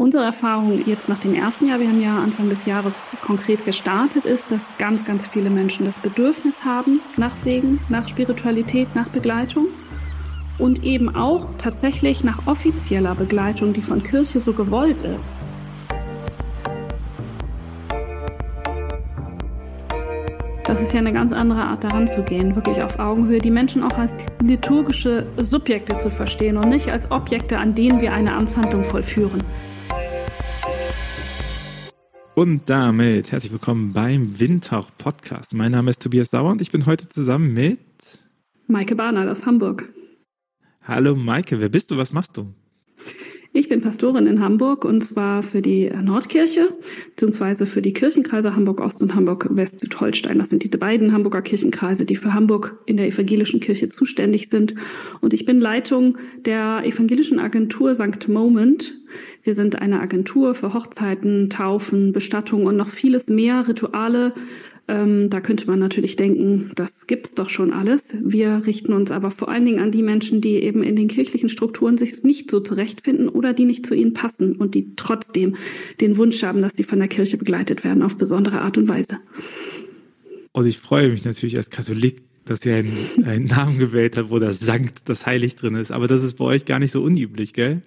Unsere Erfahrung jetzt nach dem ersten Jahr, wir haben ja Anfang des Jahres konkret gestartet, ist, dass ganz, ganz viele Menschen das Bedürfnis haben nach Segen, nach Spiritualität, nach Begleitung und eben auch tatsächlich nach offizieller Begleitung, die von Kirche so gewollt ist. Das ist ja eine ganz andere Art daran zu gehen, wirklich auf Augenhöhe, die Menschen auch als liturgische Subjekte zu verstehen und nicht als Objekte, an denen wir eine Amtshandlung vollführen. Und damit herzlich willkommen beim Windhauch Podcast. Mein Name ist Tobias Sauer und ich bin heute zusammen mit Maike Barnard aus Hamburg. Hallo Maike, wer bist du? Was machst du? Ich bin Pastorin in Hamburg und zwar für die Nordkirche, beziehungsweise für die Kirchenkreise Hamburg-Ost und Hamburg-West-Südholstein. Das sind die beiden Hamburger Kirchenkreise, die für Hamburg in der evangelischen Kirche zuständig sind. Und ich bin Leitung der evangelischen Agentur St. Moment. Wir sind eine Agentur für Hochzeiten, Taufen, Bestattungen und noch vieles mehr Rituale ähm, da könnte man natürlich denken, das gibt's doch schon alles. Wir richten uns aber vor allen Dingen an die Menschen, die eben in den kirchlichen Strukturen sich nicht so zurechtfinden oder die nicht zu ihnen passen und die trotzdem den Wunsch haben, dass sie von der Kirche begleitet werden auf besondere Art und Weise. Und ich freue mich natürlich als Katholik, dass ihr einen, einen Namen gewählt habt, wo das Sankt, das Heilig drin ist. Aber das ist bei euch gar nicht so unüblich, gell?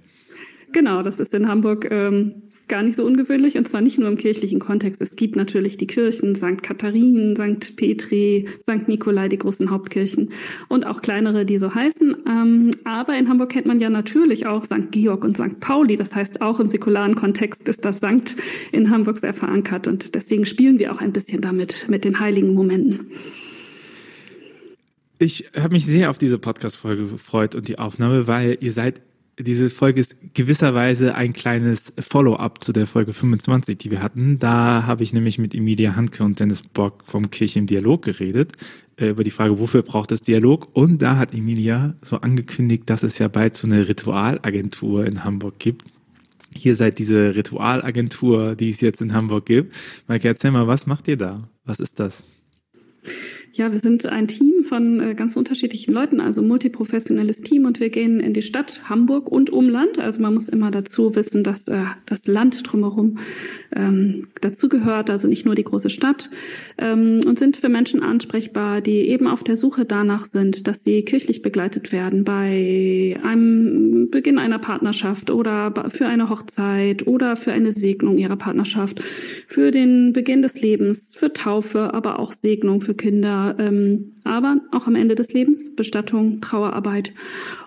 Genau, das ist in Hamburg ähm, gar nicht so ungewöhnlich und zwar nicht nur im kirchlichen Kontext. Es gibt natürlich die Kirchen, St. Katharin, St. Petri, St. Nikolai, die großen Hauptkirchen und auch kleinere, die so heißen. Ähm, aber in Hamburg kennt man ja natürlich auch St. Georg und St. Pauli. Das heißt, auch im säkularen Kontext ist das Sankt in Hamburg sehr verankert und deswegen spielen wir auch ein bisschen damit, mit den heiligen Momenten. Ich habe mich sehr auf diese Podcast-Folge gefreut und die Aufnahme, weil ihr seid diese Folge ist gewisserweise ein kleines Follow-up zu der Folge 25, die wir hatten. Da habe ich nämlich mit Emilia Handke und Dennis Bock vom Kirche im Dialog geredet, äh, über die Frage, wofür braucht es Dialog? Und da hat Emilia so angekündigt, dass es ja bald so eine Ritualagentur in Hamburg gibt. Hier seid diese Ritualagentur, die es jetzt in Hamburg gibt. Maike, erzähl mal, was macht ihr da? Was ist das? Ja, wir sind ein Team von äh, ganz unterschiedlichen Leuten, also multiprofessionelles Team und wir gehen in die Stadt Hamburg und Umland. Also man muss immer dazu wissen, dass äh, das Land drumherum ähm, dazu gehört, also nicht nur die große Stadt ähm, und sind für Menschen ansprechbar, die eben auf der Suche danach sind, dass sie kirchlich begleitet werden bei einem Beginn einer Partnerschaft oder für eine Hochzeit oder für eine Segnung ihrer Partnerschaft, für den Beginn des Lebens, für Taufe, aber auch Segnung für Kinder ähm, aber auch am Ende des Lebens, Bestattung, Trauerarbeit.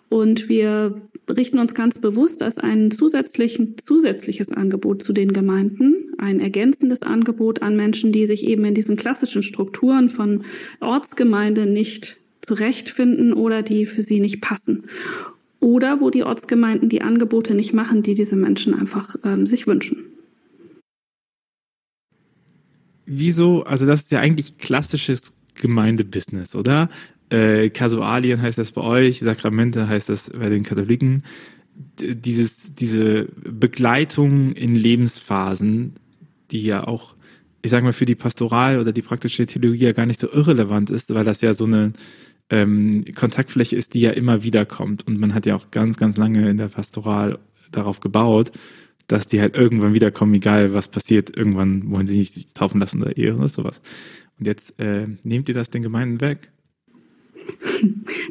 Und wir richten uns ganz bewusst als ein zusätzliches Angebot zu den Gemeinden, ein ergänzendes Angebot an Menschen, die sich eben in diesen klassischen Strukturen von Ortsgemeinde nicht zurechtfinden oder die für sie nicht passen. Oder wo die Ortsgemeinden die Angebote nicht machen, die diese Menschen einfach ähm, sich wünschen. Wieso, also das ist ja eigentlich klassisches Gemeindebusiness, oder? Äh, Kasualien heißt das bei euch, Sakramente heißt das bei den Katholiken. Dieses, diese Begleitung in Lebensphasen, die ja auch, ich sag mal, für die Pastoral oder die praktische Theologie ja gar nicht so irrelevant ist, weil das ja so eine ähm, Kontaktfläche ist, die ja immer wieder kommt. Und man hat ja auch ganz, ganz lange in der Pastoral darauf gebaut, dass die halt irgendwann wiederkommen, egal was passiert, irgendwann wollen sie nicht sich taufen lassen oder ehe oder sowas. Und jetzt äh, nehmt ihr das den Gemeinden weg?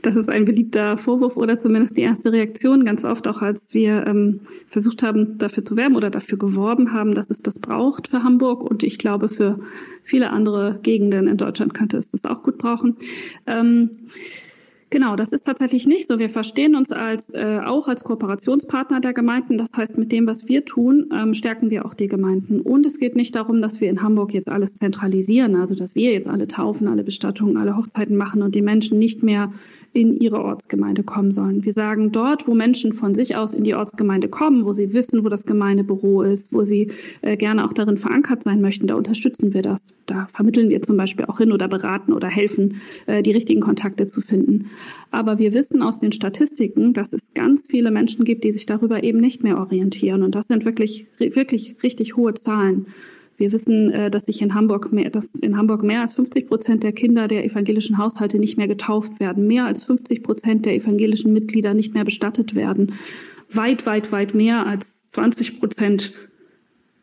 Das ist ein beliebter Vorwurf oder zumindest die erste Reaktion. Ganz oft auch, als wir ähm, versucht haben, dafür zu werben oder dafür geworben haben, dass es das braucht für Hamburg und ich glaube für viele andere Gegenden in Deutschland könnte es das auch gut brauchen. Ähm, Genau, das ist tatsächlich nicht so. Wir verstehen uns als äh, auch als Kooperationspartner der Gemeinden. Das heißt, mit dem, was wir tun, ähm, stärken wir auch die Gemeinden. Und es geht nicht darum, dass wir in Hamburg jetzt alles zentralisieren, also dass wir jetzt alle Taufen, alle Bestattungen, alle Hochzeiten machen und die Menschen nicht mehr in ihre Ortsgemeinde kommen sollen. Wir sagen dort, wo Menschen von sich aus in die Ortsgemeinde kommen, wo sie wissen, wo das Gemeindebüro ist, wo sie äh, gerne auch darin verankert sein möchten, da unterstützen wir das. Da vermitteln wir zum Beispiel auch hin oder beraten oder helfen, äh, die richtigen Kontakte zu finden. Aber wir wissen aus den Statistiken, dass es ganz viele Menschen gibt, die sich darüber eben nicht mehr orientieren. Und das sind wirklich, wirklich richtig hohe Zahlen. Wir wissen, äh, dass sich in Hamburg mehr, dass in Hamburg mehr als 50 Prozent der Kinder der evangelischen Haushalte nicht mehr getauft werden, mehr als 50 Prozent der evangelischen Mitglieder nicht mehr bestattet werden, weit, weit, weit mehr als 20 Prozent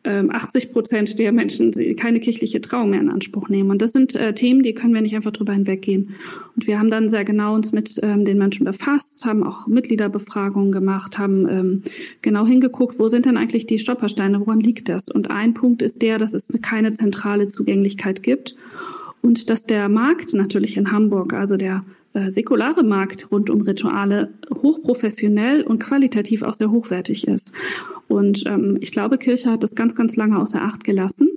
80 ähm, Prozent der Menschen keine kirchliche Trauung mehr in Anspruch nehmen. Und das sind äh, Themen, die können wir nicht einfach drüber hinweggehen. Und wir haben dann sehr genau uns mit ähm, den Menschen befasst, haben auch Mitgliederbefragungen gemacht, haben ähm, genau hingeguckt, wo sind denn eigentlich die Stolpersteine, woran liegt das? Und ein Punkt ist der, dass es keine zentrale Zugänglichkeit gibt und dass der Markt natürlich in Hamburg, also der äh, säkulare Markt rund um Rituale hochprofessionell und qualitativ auch sehr hochwertig ist. Und ähm, ich glaube, Kirche hat das ganz, ganz lange außer Acht gelassen,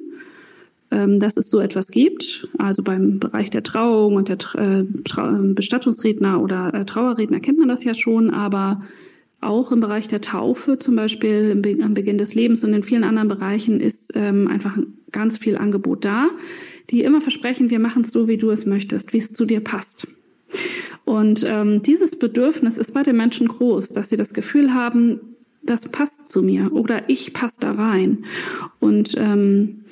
ähm, dass es so etwas gibt. Also beim Bereich der Trauung und der äh, Trau Bestattungsredner oder äh, Trauerredner kennt man das ja schon, aber auch im Bereich der Taufe zum Beispiel Be am Beginn des Lebens und in vielen anderen Bereichen ist ähm, einfach ganz viel Angebot da, die immer versprechen, wir machen es so, wie du es möchtest, wie es zu dir passt. Und ähm, dieses Bedürfnis ist bei den Menschen groß, dass sie das Gefühl haben, das passt zu mir oder ich passe da rein. Und ähm,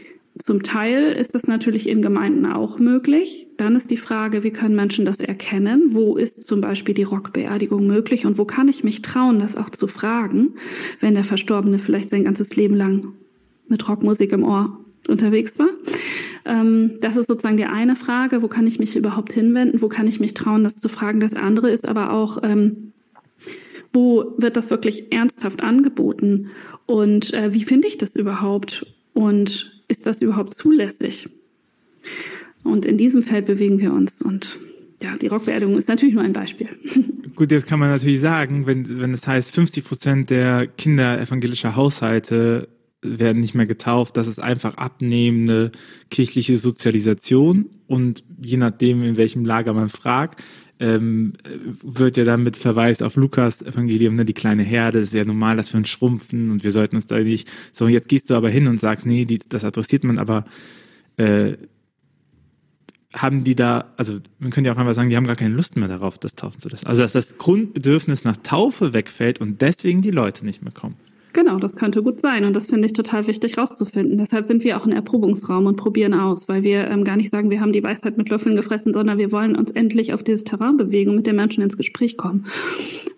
zum Teil ist das natürlich in Gemeinden auch möglich. Dann ist die Frage, wie können Menschen das erkennen? Wo ist zum Beispiel die Rockbeerdigung möglich und wo kann ich mich trauen, das auch zu fragen, wenn der Verstorbene vielleicht sein ganzes Leben lang mit Rockmusik im Ohr unterwegs war? Ähm, das ist sozusagen die eine Frage, wo kann ich mich überhaupt hinwenden, wo kann ich mich trauen, das zu fragen. Das andere ist aber auch, ähm, wo wird das wirklich ernsthaft angeboten und äh, wie finde ich das überhaupt und ist das überhaupt zulässig? Und in diesem Feld bewegen wir uns und ja, die Rockbeerdigung ist natürlich nur ein Beispiel. Gut, jetzt kann man natürlich sagen, wenn, wenn es heißt, 50 Prozent der Kinder evangelischer Haushalte werden nicht mehr getauft. Das ist einfach abnehmende kirchliche Sozialisation und je nachdem, in welchem Lager man fragt, ähm, wird ja dann mit Verweis auf Lukas Evangelium, ne, die kleine Herde, ist ja normal, dass wir uns schrumpfen und wir sollten uns da nicht, so jetzt gehst du aber hin und sagst, nee, die, das adressiert man, aber äh, haben die da, also man könnte ja auch einfach sagen, die haben gar keine Lust mehr darauf, das taufen zu lassen. Also dass das Grundbedürfnis nach Taufe wegfällt und deswegen die Leute nicht mehr kommen. Genau, das könnte gut sein und das finde ich total wichtig rauszufinden. Deshalb sind wir auch ein Erprobungsraum und probieren aus, weil wir ähm, gar nicht sagen, wir haben die Weisheit mit Löffeln gefressen, sondern wir wollen uns endlich auf dieses Terrain bewegen und mit den Menschen ins Gespräch kommen.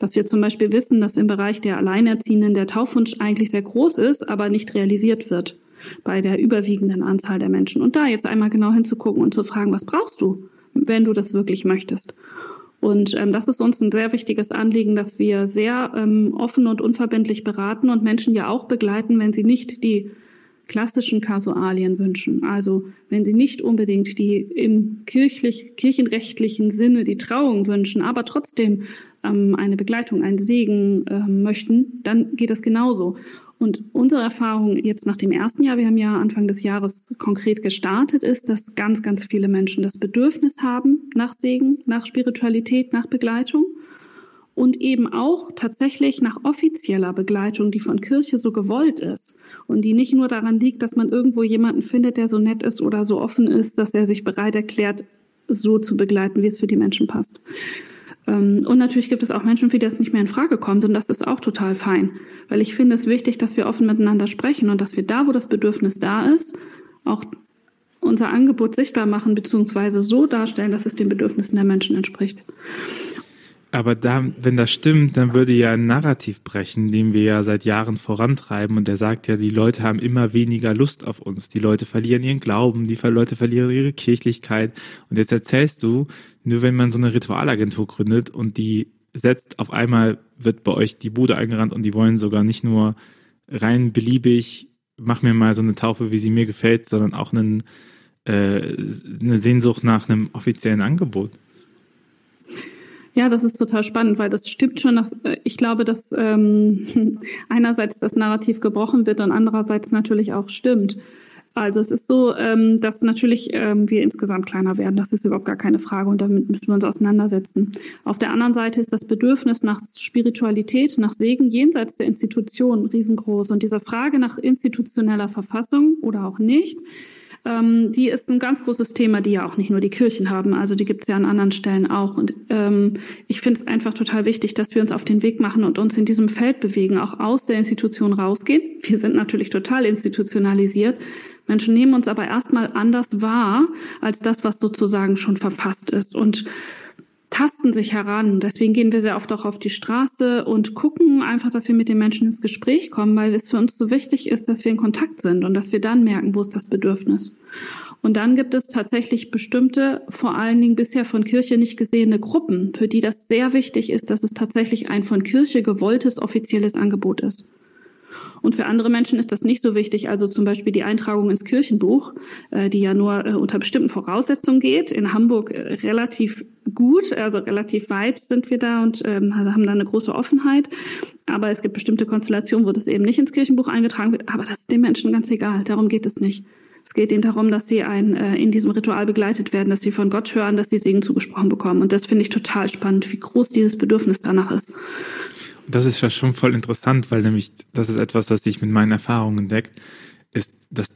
Was wir zum Beispiel wissen, dass im Bereich der Alleinerziehenden der Taufwunsch eigentlich sehr groß ist, aber nicht realisiert wird bei der überwiegenden Anzahl der Menschen. Und da jetzt einmal genau hinzugucken und zu fragen, was brauchst du, wenn du das wirklich möchtest? Und ähm, das ist uns ein sehr wichtiges Anliegen, dass wir sehr ähm, offen und unverbindlich beraten und Menschen ja auch begleiten, wenn sie nicht die klassischen Kasualien wünschen. Also wenn sie nicht unbedingt die im kirchlich, kirchenrechtlichen Sinne die Trauung wünschen, aber trotzdem ähm, eine Begleitung, einen Segen ähm, möchten, dann geht das genauso. Und unsere Erfahrung jetzt nach dem ersten Jahr, wir haben ja Anfang des Jahres konkret gestartet, ist, dass ganz, ganz viele Menschen das Bedürfnis haben nach Segen, nach Spiritualität, nach Begleitung und eben auch tatsächlich nach offizieller Begleitung, die von Kirche so gewollt ist und die nicht nur daran liegt, dass man irgendwo jemanden findet, der so nett ist oder so offen ist, dass er sich bereit erklärt, so zu begleiten, wie es für die Menschen passt. Ähm, und natürlich gibt es auch Menschen, für die das nicht mehr in Frage kommt. Und das ist auch total fein. Weil ich finde es wichtig, dass wir offen miteinander sprechen und dass wir da, wo das Bedürfnis da ist, auch unser Angebot sichtbar machen, beziehungsweise so darstellen, dass es den Bedürfnissen der Menschen entspricht. Aber da, wenn das stimmt, dann würde ja ein Narrativ brechen, den wir ja seit Jahren vorantreiben. Und der sagt ja, die Leute haben immer weniger Lust auf uns. Die Leute verlieren ihren Glauben, die Leute verlieren ihre Kirchlichkeit. Und jetzt erzählst du, nur wenn man so eine Ritualagentur gründet und die setzt, auf einmal wird bei euch die Bude eingerannt und die wollen sogar nicht nur rein beliebig, mach mir mal so eine Taufe, wie sie mir gefällt, sondern auch einen, äh, eine Sehnsucht nach einem offiziellen Angebot. Ja, das ist total spannend, weil das stimmt schon. Dass, äh, ich glaube, dass ähm, einerseits das Narrativ gebrochen wird und andererseits natürlich auch stimmt. Also es ist so, ähm, dass natürlich ähm, wir insgesamt kleiner werden. Das ist überhaupt gar keine Frage und damit müssen wir uns auseinandersetzen. Auf der anderen Seite ist das Bedürfnis nach Spiritualität, nach Segen jenseits der Institution riesengroß. Und diese Frage nach institutioneller Verfassung oder auch nicht, ähm, die ist ein ganz großes Thema, die ja auch nicht nur die Kirchen haben. Also die gibt es ja an anderen Stellen auch. Und ähm, ich finde es einfach total wichtig, dass wir uns auf den Weg machen und uns in diesem Feld bewegen, auch aus der Institution rausgehen. Wir sind natürlich total institutionalisiert Menschen nehmen uns aber erstmal anders wahr als das, was sozusagen schon verfasst ist. Und tasten sich heran. Deswegen gehen wir sehr oft auch auf die Straße und gucken einfach, dass wir mit den Menschen ins Gespräch kommen, weil es für uns so wichtig ist, dass wir in Kontakt sind und dass wir dann merken, wo ist das Bedürfnis. Und dann gibt es tatsächlich bestimmte, vor allen Dingen bisher von Kirche nicht gesehene Gruppen, für die das sehr wichtig ist, dass es tatsächlich ein von Kirche gewolltes offizielles Angebot ist. Und für andere Menschen ist das nicht so wichtig. Also zum Beispiel die Eintragung ins Kirchenbuch, äh, die ja nur äh, unter bestimmten Voraussetzungen geht. In Hamburg äh, relativ gut, also relativ weit sind wir da und ähm, haben da eine große Offenheit. Aber es gibt bestimmte Konstellationen, wo das eben nicht ins Kirchenbuch eingetragen wird. Aber das ist den Menschen ganz egal. Darum geht es nicht. Es geht eben darum, dass sie ein, äh, in diesem Ritual begleitet werden, dass sie von Gott hören, dass sie Segen zugesprochen bekommen. Und das finde ich total spannend, wie groß dieses Bedürfnis danach ist. Das ist ja schon voll interessant, weil nämlich das ist etwas, was sich mit meinen Erfahrungen entdeckt, ist, dass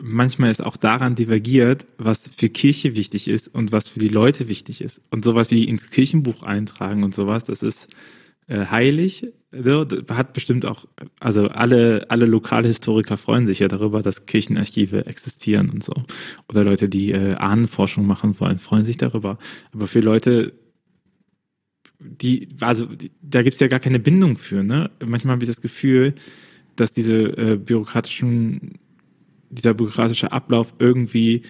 manchmal es auch daran divergiert, was für Kirche wichtig ist und was für die Leute wichtig ist. Und sowas wie ins Kirchenbuch eintragen und sowas, das ist äh, heilig. Ne? Hat bestimmt auch, also alle, alle Lokalhistoriker freuen sich ja darüber, dass Kirchenarchive existieren und so. Oder Leute, die äh, Ahnenforschung machen wollen, freuen sich darüber. Aber für Leute, die, also die, da gibt's ja gar keine Bindung für, ne? Manchmal habe ich das Gefühl, dass diese äh, bürokratischen, dieser bürokratische Ablauf irgendwie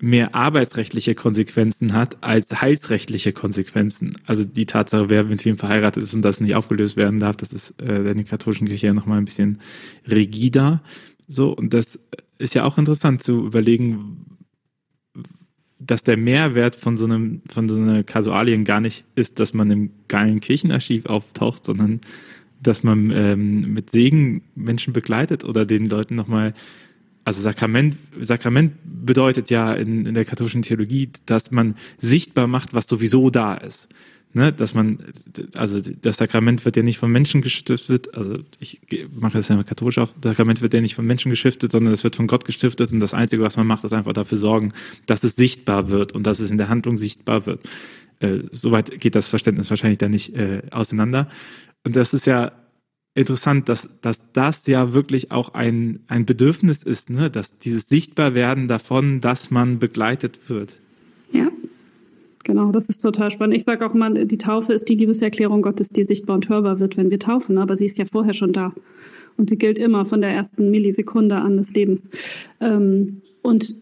mehr arbeitsrechtliche Konsequenzen hat als heilsrechtliche Konsequenzen. Also die Tatsache, wer mit wem verheiratet ist und das nicht aufgelöst werden darf, das ist äh, in der katholischen Kirche ja nochmal ein bisschen rigider. So, und das ist ja auch interessant zu überlegen, dass der Mehrwert von so einem, von so einer Kasualien gar nicht ist, dass man im geilen Kirchenarchiv auftaucht, sondern dass man ähm, mit Segen Menschen begleitet oder den Leuten nochmal, also Sakrament, Sakrament bedeutet ja in, in der katholischen Theologie, dass man sichtbar macht, was sowieso da ist ne, dass man, also das Sakrament wird ja nicht von Menschen gestiftet, also ich mache das ja mal katholisch auf, das Sakrament wird ja nicht von Menschen gestiftet, sondern es wird von Gott gestiftet und das Einzige, was man macht, ist einfach dafür sorgen, dass es sichtbar wird und dass es in der Handlung sichtbar wird. Äh, soweit geht das Verständnis wahrscheinlich da nicht äh, auseinander. Und das ist ja interessant, dass, dass das ja wirklich auch ein, ein Bedürfnis ist, ne? dass dieses Sichtbarwerden davon, dass man begleitet wird. Ja, Genau, das ist total spannend. Ich sage auch mal, die Taufe ist die Liebeserklärung Gottes, die sichtbar und hörbar wird, wenn wir taufen, aber sie ist ja vorher schon da. Und sie gilt immer von der ersten Millisekunde an des Lebens. Ähm, und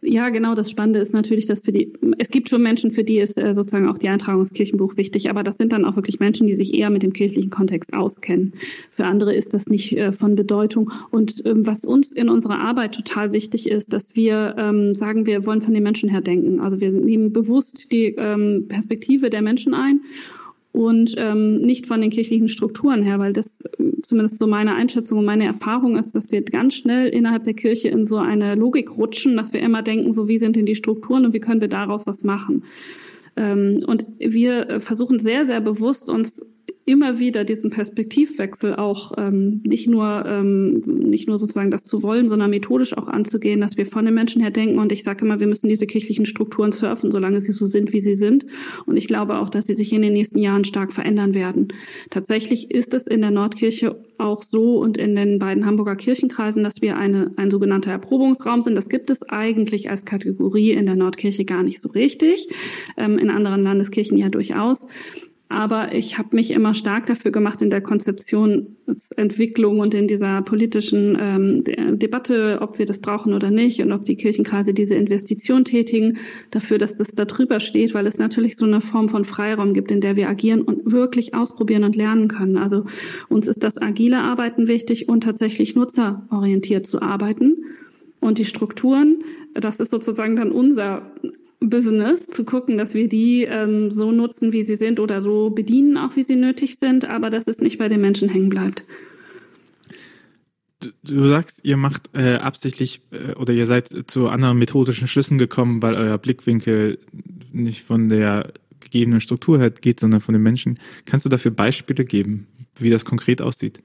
ja, genau. Das Spannende ist natürlich, dass für die, es gibt schon Menschen, für die ist äh, sozusagen auch die Eintragung ins Kirchenbuch wichtig, aber das sind dann auch wirklich Menschen, die sich eher mit dem kirchlichen Kontext auskennen. Für andere ist das nicht äh, von Bedeutung. Und ähm, was uns in unserer Arbeit total wichtig ist, dass wir ähm, sagen, wir wollen von den Menschen her denken. Also wir nehmen bewusst die ähm, Perspektive der Menschen ein und ähm, nicht von den kirchlichen Strukturen her, weil das zumindest so meine Einschätzung und meine Erfahrung ist, dass wir ganz schnell innerhalb der Kirche in so eine Logik rutschen, dass wir immer denken, so wie sind denn die Strukturen und wie können wir daraus was machen. Ähm, und wir versuchen sehr, sehr bewusst uns immer wieder diesen Perspektivwechsel auch ähm, nicht nur ähm, nicht nur sozusagen das zu wollen, sondern methodisch auch anzugehen, dass wir von den Menschen her denken. Und ich sage immer, wir müssen diese kirchlichen Strukturen surfen, solange sie so sind, wie sie sind. Und ich glaube auch, dass sie sich in den nächsten Jahren stark verändern werden. Tatsächlich ist es in der Nordkirche auch so und in den beiden Hamburger Kirchenkreisen, dass wir eine, ein sogenannter Erprobungsraum sind. Das gibt es eigentlich als Kategorie in der Nordkirche gar nicht so richtig, ähm, in anderen Landeskirchen ja durchaus. Aber ich habe mich immer stark dafür gemacht in der Konzeptionsentwicklung und in dieser politischen ähm, Debatte, ob wir das brauchen oder nicht und ob die Kirchenkreise diese Investition tätigen, dafür, dass das da drüber steht, weil es natürlich so eine Form von Freiraum gibt, in der wir agieren und wirklich ausprobieren und lernen können. Also uns ist das agile Arbeiten wichtig und tatsächlich nutzerorientiert zu arbeiten. Und die Strukturen, das ist sozusagen dann unser Business, zu gucken, dass wir die ähm, so nutzen, wie sie sind oder so bedienen, auch wie sie nötig sind, aber dass es nicht bei den Menschen hängen bleibt. Du, du sagst, ihr macht äh, absichtlich äh, oder ihr seid zu anderen methodischen Schlüssen gekommen, weil euer Blickwinkel nicht von der gegebenen Struktur her geht, sondern von den Menschen. Kannst du dafür Beispiele geben, wie das konkret aussieht?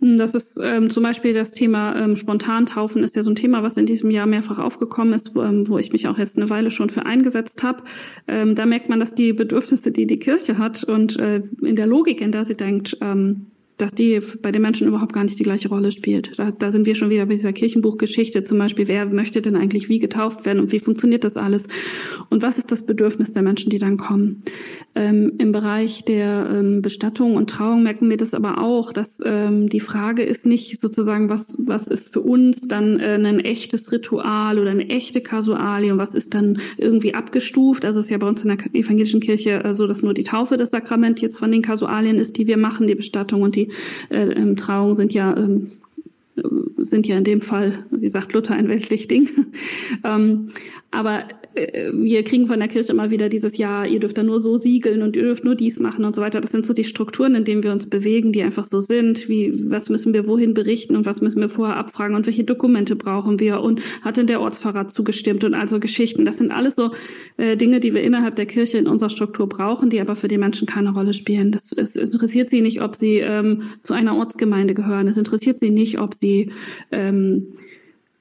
Das ist ähm, zum Beispiel das Thema ähm, Spontantaufen ist ja so ein Thema, was in diesem Jahr mehrfach aufgekommen ist, wo, ähm, wo ich mich auch jetzt eine Weile schon für eingesetzt habe. Ähm, da merkt man, dass die Bedürfnisse, die die Kirche hat und äh, in der Logik, in der sie denkt, ähm, dass die bei den Menschen überhaupt gar nicht die gleiche Rolle spielt. Da, da sind wir schon wieder bei dieser Kirchenbuchgeschichte zum Beispiel, wer möchte denn eigentlich wie getauft werden und wie funktioniert das alles und was ist das Bedürfnis der Menschen, die dann kommen. Ähm, Im Bereich der ähm, Bestattung und Trauung merken wir das aber auch, dass ähm, die Frage ist nicht sozusagen, was, was ist für uns dann äh, ein echtes Ritual oder eine echte Kasualie und was ist dann irgendwie abgestuft. Also es ist ja bei uns in der evangelischen Kirche äh, so, dass nur die Taufe das Sakrament jetzt von den Kasualien ist, die wir machen, die Bestattung und die äh, ähm, Trauung sind ja ähm, sind ja in dem Fall, wie sagt Luther, ein weltlich Ding. ähm, aber äh, wir kriegen von der Kirche immer wieder dieses Jahr, ihr dürft da nur so siegeln und ihr dürft nur dies machen und so weiter. Das sind so die Strukturen, in denen wir uns bewegen, die einfach so sind. Wie, was müssen wir wohin berichten und was müssen wir vorher abfragen und welche Dokumente brauchen wir und hat denn der Ortsverrat zugestimmt und also Geschichten. Das sind alles so äh, Dinge, die wir innerhalb der Kirche in unserer Struktur brauchen, die aber für die Menschen keine Rolle spielen. Das, es interessiert sie nicht, ob sie ähm, zu einer Ortsgemeinde gehören. Es interessiert sie nicht, ob sie ähm,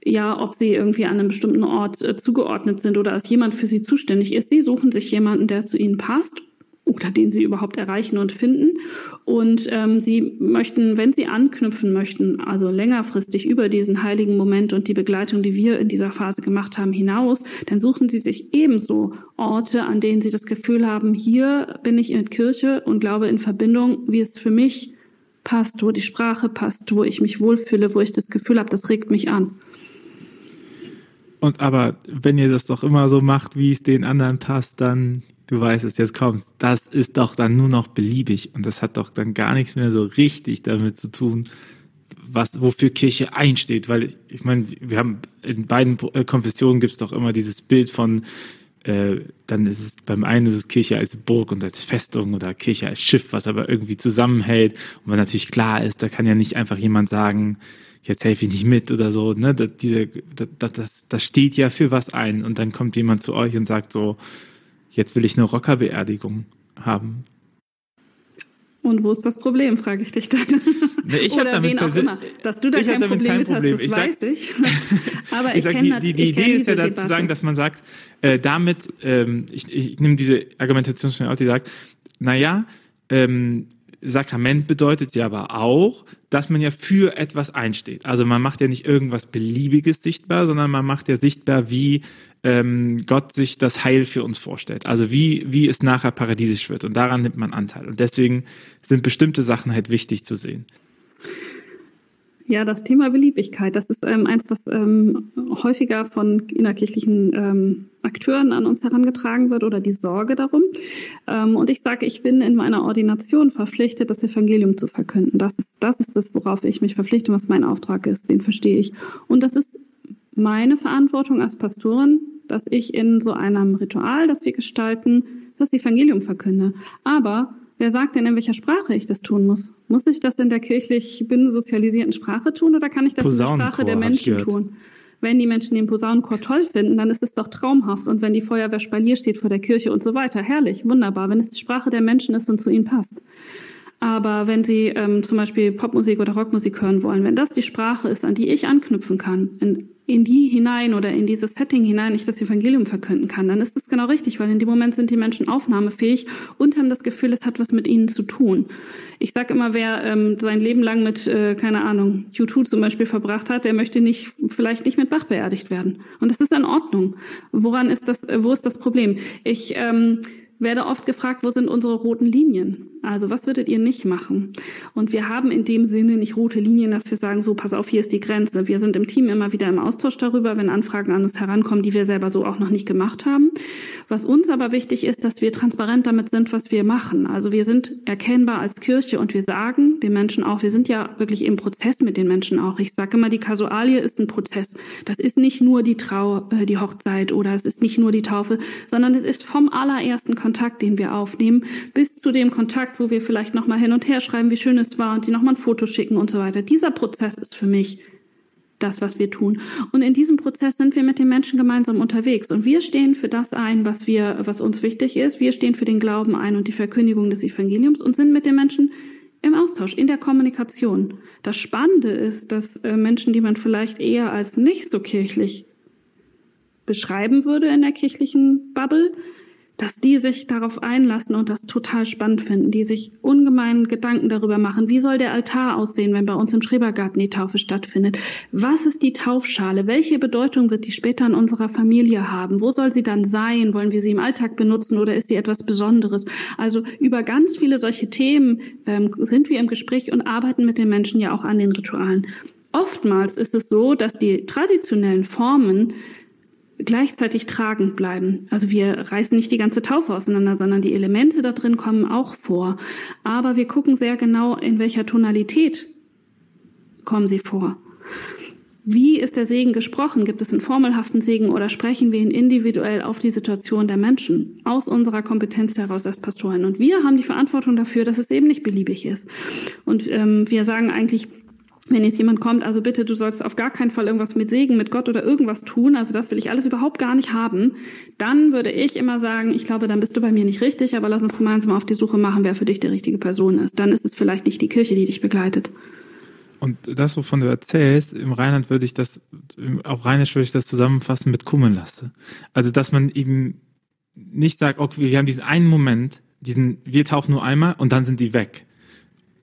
ja, ob sie irgendwie an einem bestimmten Ort äh, zugeordnet sind oder dass jemand für sie zuständig ist. Sie suchen sich jemanden, der zu ihnen passt oder den sie überhaupt erreichen und finden. Und ähm, sie möchten, wenn sie anknüpfen möchten, also längerfristig über diesen heiligen Moment und die Begleitung, die wir in dieser Phase gemacht haben, hinaus, dann suchen sie sich ebenso Orte, an denen sie das Gefühl haben, hier bin ich in Kirche und glaube in Verbindung, wie es für mich passt, wo die Sprache passt, wo ich mich wohlfühle, wo ich das Gefühl habe, das regt mich an. Und aber wenn ihr das doch immer so macht, wie es den anderen passt, dann, du weißt es, jetzt kommst, das ist doch dann nur noch beliebig. Und das hat doch dann gar nichts mehr so richtig damit zu tun, was, wofür Kirche einsteht, weil ich, meine, wir haben in beiden äh, Konfessionen gibt es doch immer dieses Bild von, äh, dann ist es beim einen ist es Kirche als Burg und als Festung oder Kirche als Schiff, was aber irgendwie zusammenhält. Und weil natürlich klar ist, da kann ja nicht einfach jemand sagen, jetzt helfe ich nicht mit oder so, ne? Das, diese, das, das, das steht ja für was ein. Und dann kommt jemand zu euch und sagt so, jetzt will ich eine Rockerbeerdigung haben. Und wo ist das Problem, frage ich dich dann. Nee, ich Oder wen auch immer. Dass du da kein Problem kein mit Problem. hast, das ich weiß sag, ich. Aber ich, ich sag, die, die, die Idee ist ja dazu zu sagen, dass man sagt, äh, damit, ähm, ich, ich nehme diese Argumentation schon auf, die sagt, naja, ähm, Sakrament bedeutet ja aber auch, dass man ja für etwas einsteht. Also man macht ja nicht irgendwas Beliebiges sichtbar, sondern man macht ja sichtbar, wie ähm, Gott sich das Heil für uns vorstellt. Also wie, wie es nachher paradiesisch wird. Und daran nimmt man Anteil. Und deswegen sind bestimmte Sachen halt wichtig zu sehen. Ja, das Thema Beliebigkeit, das ist ähm, eins, was ähm, häufiger von innerkirchlichen ähm, Akteuren an uns herangetragen wird oder die Sorge darum. Ähm, und ich sage, ich bin in meiner Ordination verpflichtet, das Evangelium zu verkünden. Das ist, das ist das, worauf ich mich verpflichte, was mein Auftrag ist, den verstehe ich. Und das ist meine Verantwortung als Pastorin, dass ich in so einem Ritual, das wir gestalten, das Evangelium verkünde. Aber Wer sagt denn, in welcher Sprache ich das tun muss? Muss ich das in der kirchlich binnensozialisierten Sprache tun oder kann ich das in der Sprache der Menschen tun? Wenn die Menschen den Posaunenchor toll finden, dann ist es doch traumhaft. Und wenn die Feuerwehr Spalier steht vor der Kirche und so weiter, herrlich, wunderbar, wenn es die Sprache der Menschen ist und zu ihnen passt. Aber wenn Sie ähm, zum Beispiel Popmusik oder Rockmusik hören wollen, wenn das die Sprache ist, an die ich anknüpfen kann, in, in die hinein oder in dieses Setting hinein ich das Evangelium verkünden kann, dann ist das genau richtig, weil in dem Moment sind die Menschen aufnahmefähig und haben das Gefühl, es hat was mit ihnen zu tun. Ich sage immer, wer ähm, sein Leben lang mit, äh, keine Ahnung, U2 zum Beispiel verbracht hat, der möchte nicht, vielleicht nicht mit Bach beerdigt werden. Und das ist in Ordnung. Woran ist das, wo ist das Problem? Ich ähm, werde oft gefragt, wo sind unsere roten Linien? Also was würdet ihr nicht machen? Und wir haben in dem Sinne nicht rote Linien, dass wir sagen, so pass auf, hier ist die Grenze. Wir sind im Team immer wieder im Austausch darüber, wenn Anfragen an uns herankommen, die wir selber so auch noch nicht gemacht haben. Was uns aber wichtig ist, dass wir transparent damit sind, was wir machen. Also wir sind erkennbar als Kirche und wir sagen den Menschen auch, wir sind ja wirklich im Prozess mit den Menschen auch. Ich sage immer, die Kasualie ist ein Prozess. Das ist nicht nur die Trau, äh, die Hochzeit oder es ist nicht nur die Taufe, sondern es ist vom allerersten den wir aufnehmen, bis zu dem Kontakt, wo wir vielleicht nochmal hin und her schreiben, wie schön es war und die nochmal ein Foto schicken und so weiter. Dieser Prozess ist für mich das, was wir tun. Und in diesem Prozess sind wir mit den Menschen gemeinsam unterwegs. Und wir stehen für das ein, was wir, was uns wichtig ist. Wir stehen für den Glauben ein und die Verkündigung des Evangeliums und sind mit den Menschen im Austausch, in der Kommunikation. Das Spannende ist, dass äh, Menschen, die man vielleicht eher als nicht so kirchlich beschreiben würde in der kirchlichen Bubble, dass die sich darauf einlassen und das total spannend finden, die sich ungemein Gedanken darüber machen, wie soll der Altar aussehen, wenn bei uns im Schrebergarten die Taufe stattfindet? Was ist die Taufschale? Welche Bedeutung wird die später in unserer Familie haben? Wo soll sie dann sein? Wollen wir sie im Alltag benutzen oder ist sie etwas Besonderes? Also über ganz viele solche Themen ähm, sind wir im Gespräch und arbeiten mit den Menschen ja auch an den Ritualen. Oftmals ist es so, dass die traditionellen Formen gleichzeitig tragend bleiben. Also wir reißen nicht die ganze Taufe auseinander, sondern die Elemente da drin kommen auch vor. Aber wir gucken sehr genau, in welcher Tonalität kommen sie vor. Wie ist der Segen gesprochen? Gibt es einen formelhaften Segen oder sprechen wir ihn individuell auf die Situation der Menschen aus unserer Kompetenz heraus als Pastoren? Und wir haben die Verantwortung dafür, dass es eben nicht beliebig ist. Und ähm, wir sagen eigentlich, wenn jetzt jemand kommt, also bitte, du sollst auf gar keinen Fall irgendwas mit Segen, mit Gott oder irgendwas tun, also das will ich alles überhaupt gar nicht haben, dann würde ich immer sagen, ich glaube, dann bist du bei mir nicht richtig, aber lass uns gemeinsam auf die Suche machen, wer für dich die richtige Person ist. Dann ist es vielleicht nicht die Kirche, die dich begleitet. Und das, wovon du erzählst, im Rheinland würde ich das, auf Rheinisch würde ich das zusammenfassen mit Kummenlaste. Also, dass man eben nicht sagt, okay, wir haben diesen einen Moment, diesen, wir tauchen nur einmal und dann sind die weg.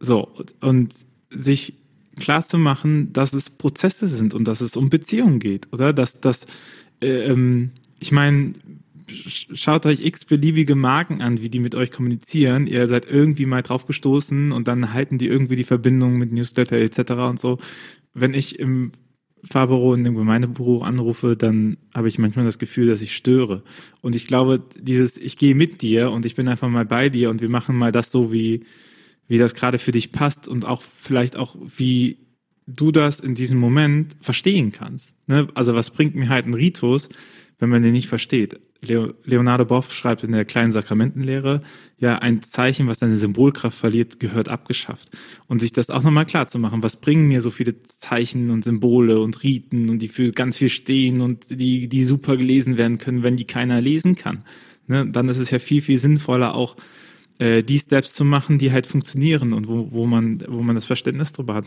So, und sich klar zu machen, dass es Prozesse sind und dass es um Beziehungen geht, oder? Dass das, äh, ähm, ich meine, schaut euch x beliebige Marken an, wie die mit euch kommunizieren. Ihr seid irgendwie mal drauf gestoßen und dann halten die irgendwie die Verbindung mit Newsletter etc. und so. Wenn ich im Fahrbüro in dem Gemeindebüro anrufe, dann habe ich manchmal das Gefühl, dass ich störe. Und ich glaube, dieses, ich gehe mit dir und ich bin einfach mal bei dir und wir machen mal das so, wie, wie das gerade für dich passt und auch vielleicht auch, wie du das in diesem Moment verstehen kannst. Ne? Also was bringt mir halt ein Ritus, wenn man den nicht versteht? Leonardo Boff schreibt in der kleinen Sakramentenlehre, ja, ein Zeichen, was seine Symbolkraft verliert, gehört abgeschafft. Und sich das auch nochmal klar zu machen, was bringen mir so viele Zeichen und Symbole und Riten und die für ganz viel stehen und die, die super gelesen werden können, wenn die keiner lesen kann. Ne? Dann ist es ja viel, viel sinnvoller auch, äh, die Steps zu machen, die halt funktionieren und wo, wo man, wo man das Verständnis drüber hat.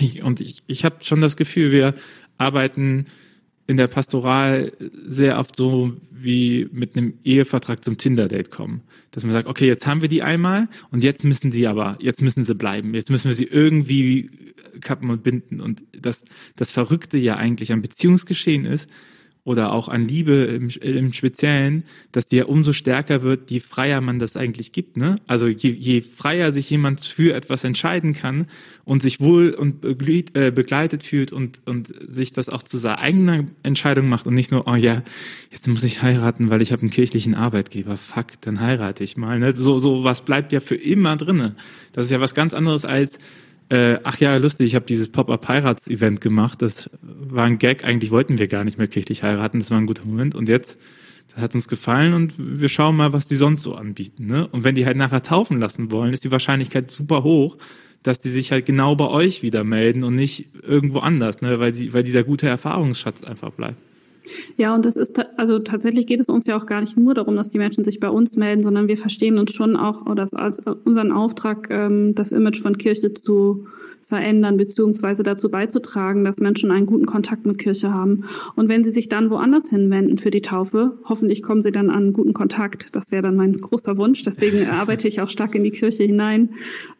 Ich, und ich, ich habe schon das Gefühl, wir arbeiten in der Pastoral sehr oft so wie mit einem Ehevertrag zum Tinder-Date kommen. Dass man sagt, okay, jetzt haben wir die einmal und jetzt müssen sie aber, jetzt müssen sie bleiben. Jetzt müssen wir sie irgendwie kappen und binden. Und das, das Verrückte ja eigentlich am Beziehungsgeschehen ist, oder auch an Liebe im, im Speziellen, dass die ja umso stärker wird, je freier man das eigentlich gibt. Ne? Also je, je freier sich jemand für etwas entscheiden kann und sich wohl und äh, begleitet fühlt und, und sich das auch zu seiner eigenen Entscheidung macht und nicht nur, oh ja, jetzt muss ich heiraten, weil ich habe einen kirchlichen Arbeitgeber. Fuck, dann heirate ich mal. Ne? So, so was bleibt ja für immer drinne. Das ist ja was ganz anderes als äh, ach ja, lustig, ich habe dieses Pop-Up-Heirats-Event gemacht. Das war ein Gag. Eigentlich wollten wir gar nicht mehr kirchlich heiraten. Das war ein guter Moment. Und jetzt, hat uns gefallen und wir schauen mal, was die sonst so anbieten. Ne? Und wenn die halt nachher taufen lassen wollen, ist die Wahrscheinlichkeit super hoch, dass die sich halt genau bei euch wieder melden und nicht irgendwo anders, ne? weil, sie, weil dieser gute Erfahrungsschatz einfach bleibt. Ja, und das ist, also tatsächlich geht es uns ja auch gar nicht nur darum, dass die Menschen sich bei uns melden, sondern wir verstehen uns schon auch oder als unseren Auftrag, ähm, das Image von Kirche zu verändern, beziehungsweise dazu beizutragen, dass Menschen einen guten Kontakt mit Kirche haben. Und wenn sie sich dann woanders hinwenden für die Taufe, hoffentlich kommen sie dann an einen guten Kontakt. Das wäre dann mein großer Wunsch. Deswegen arbeite ich auch stark in die Kirche hinein,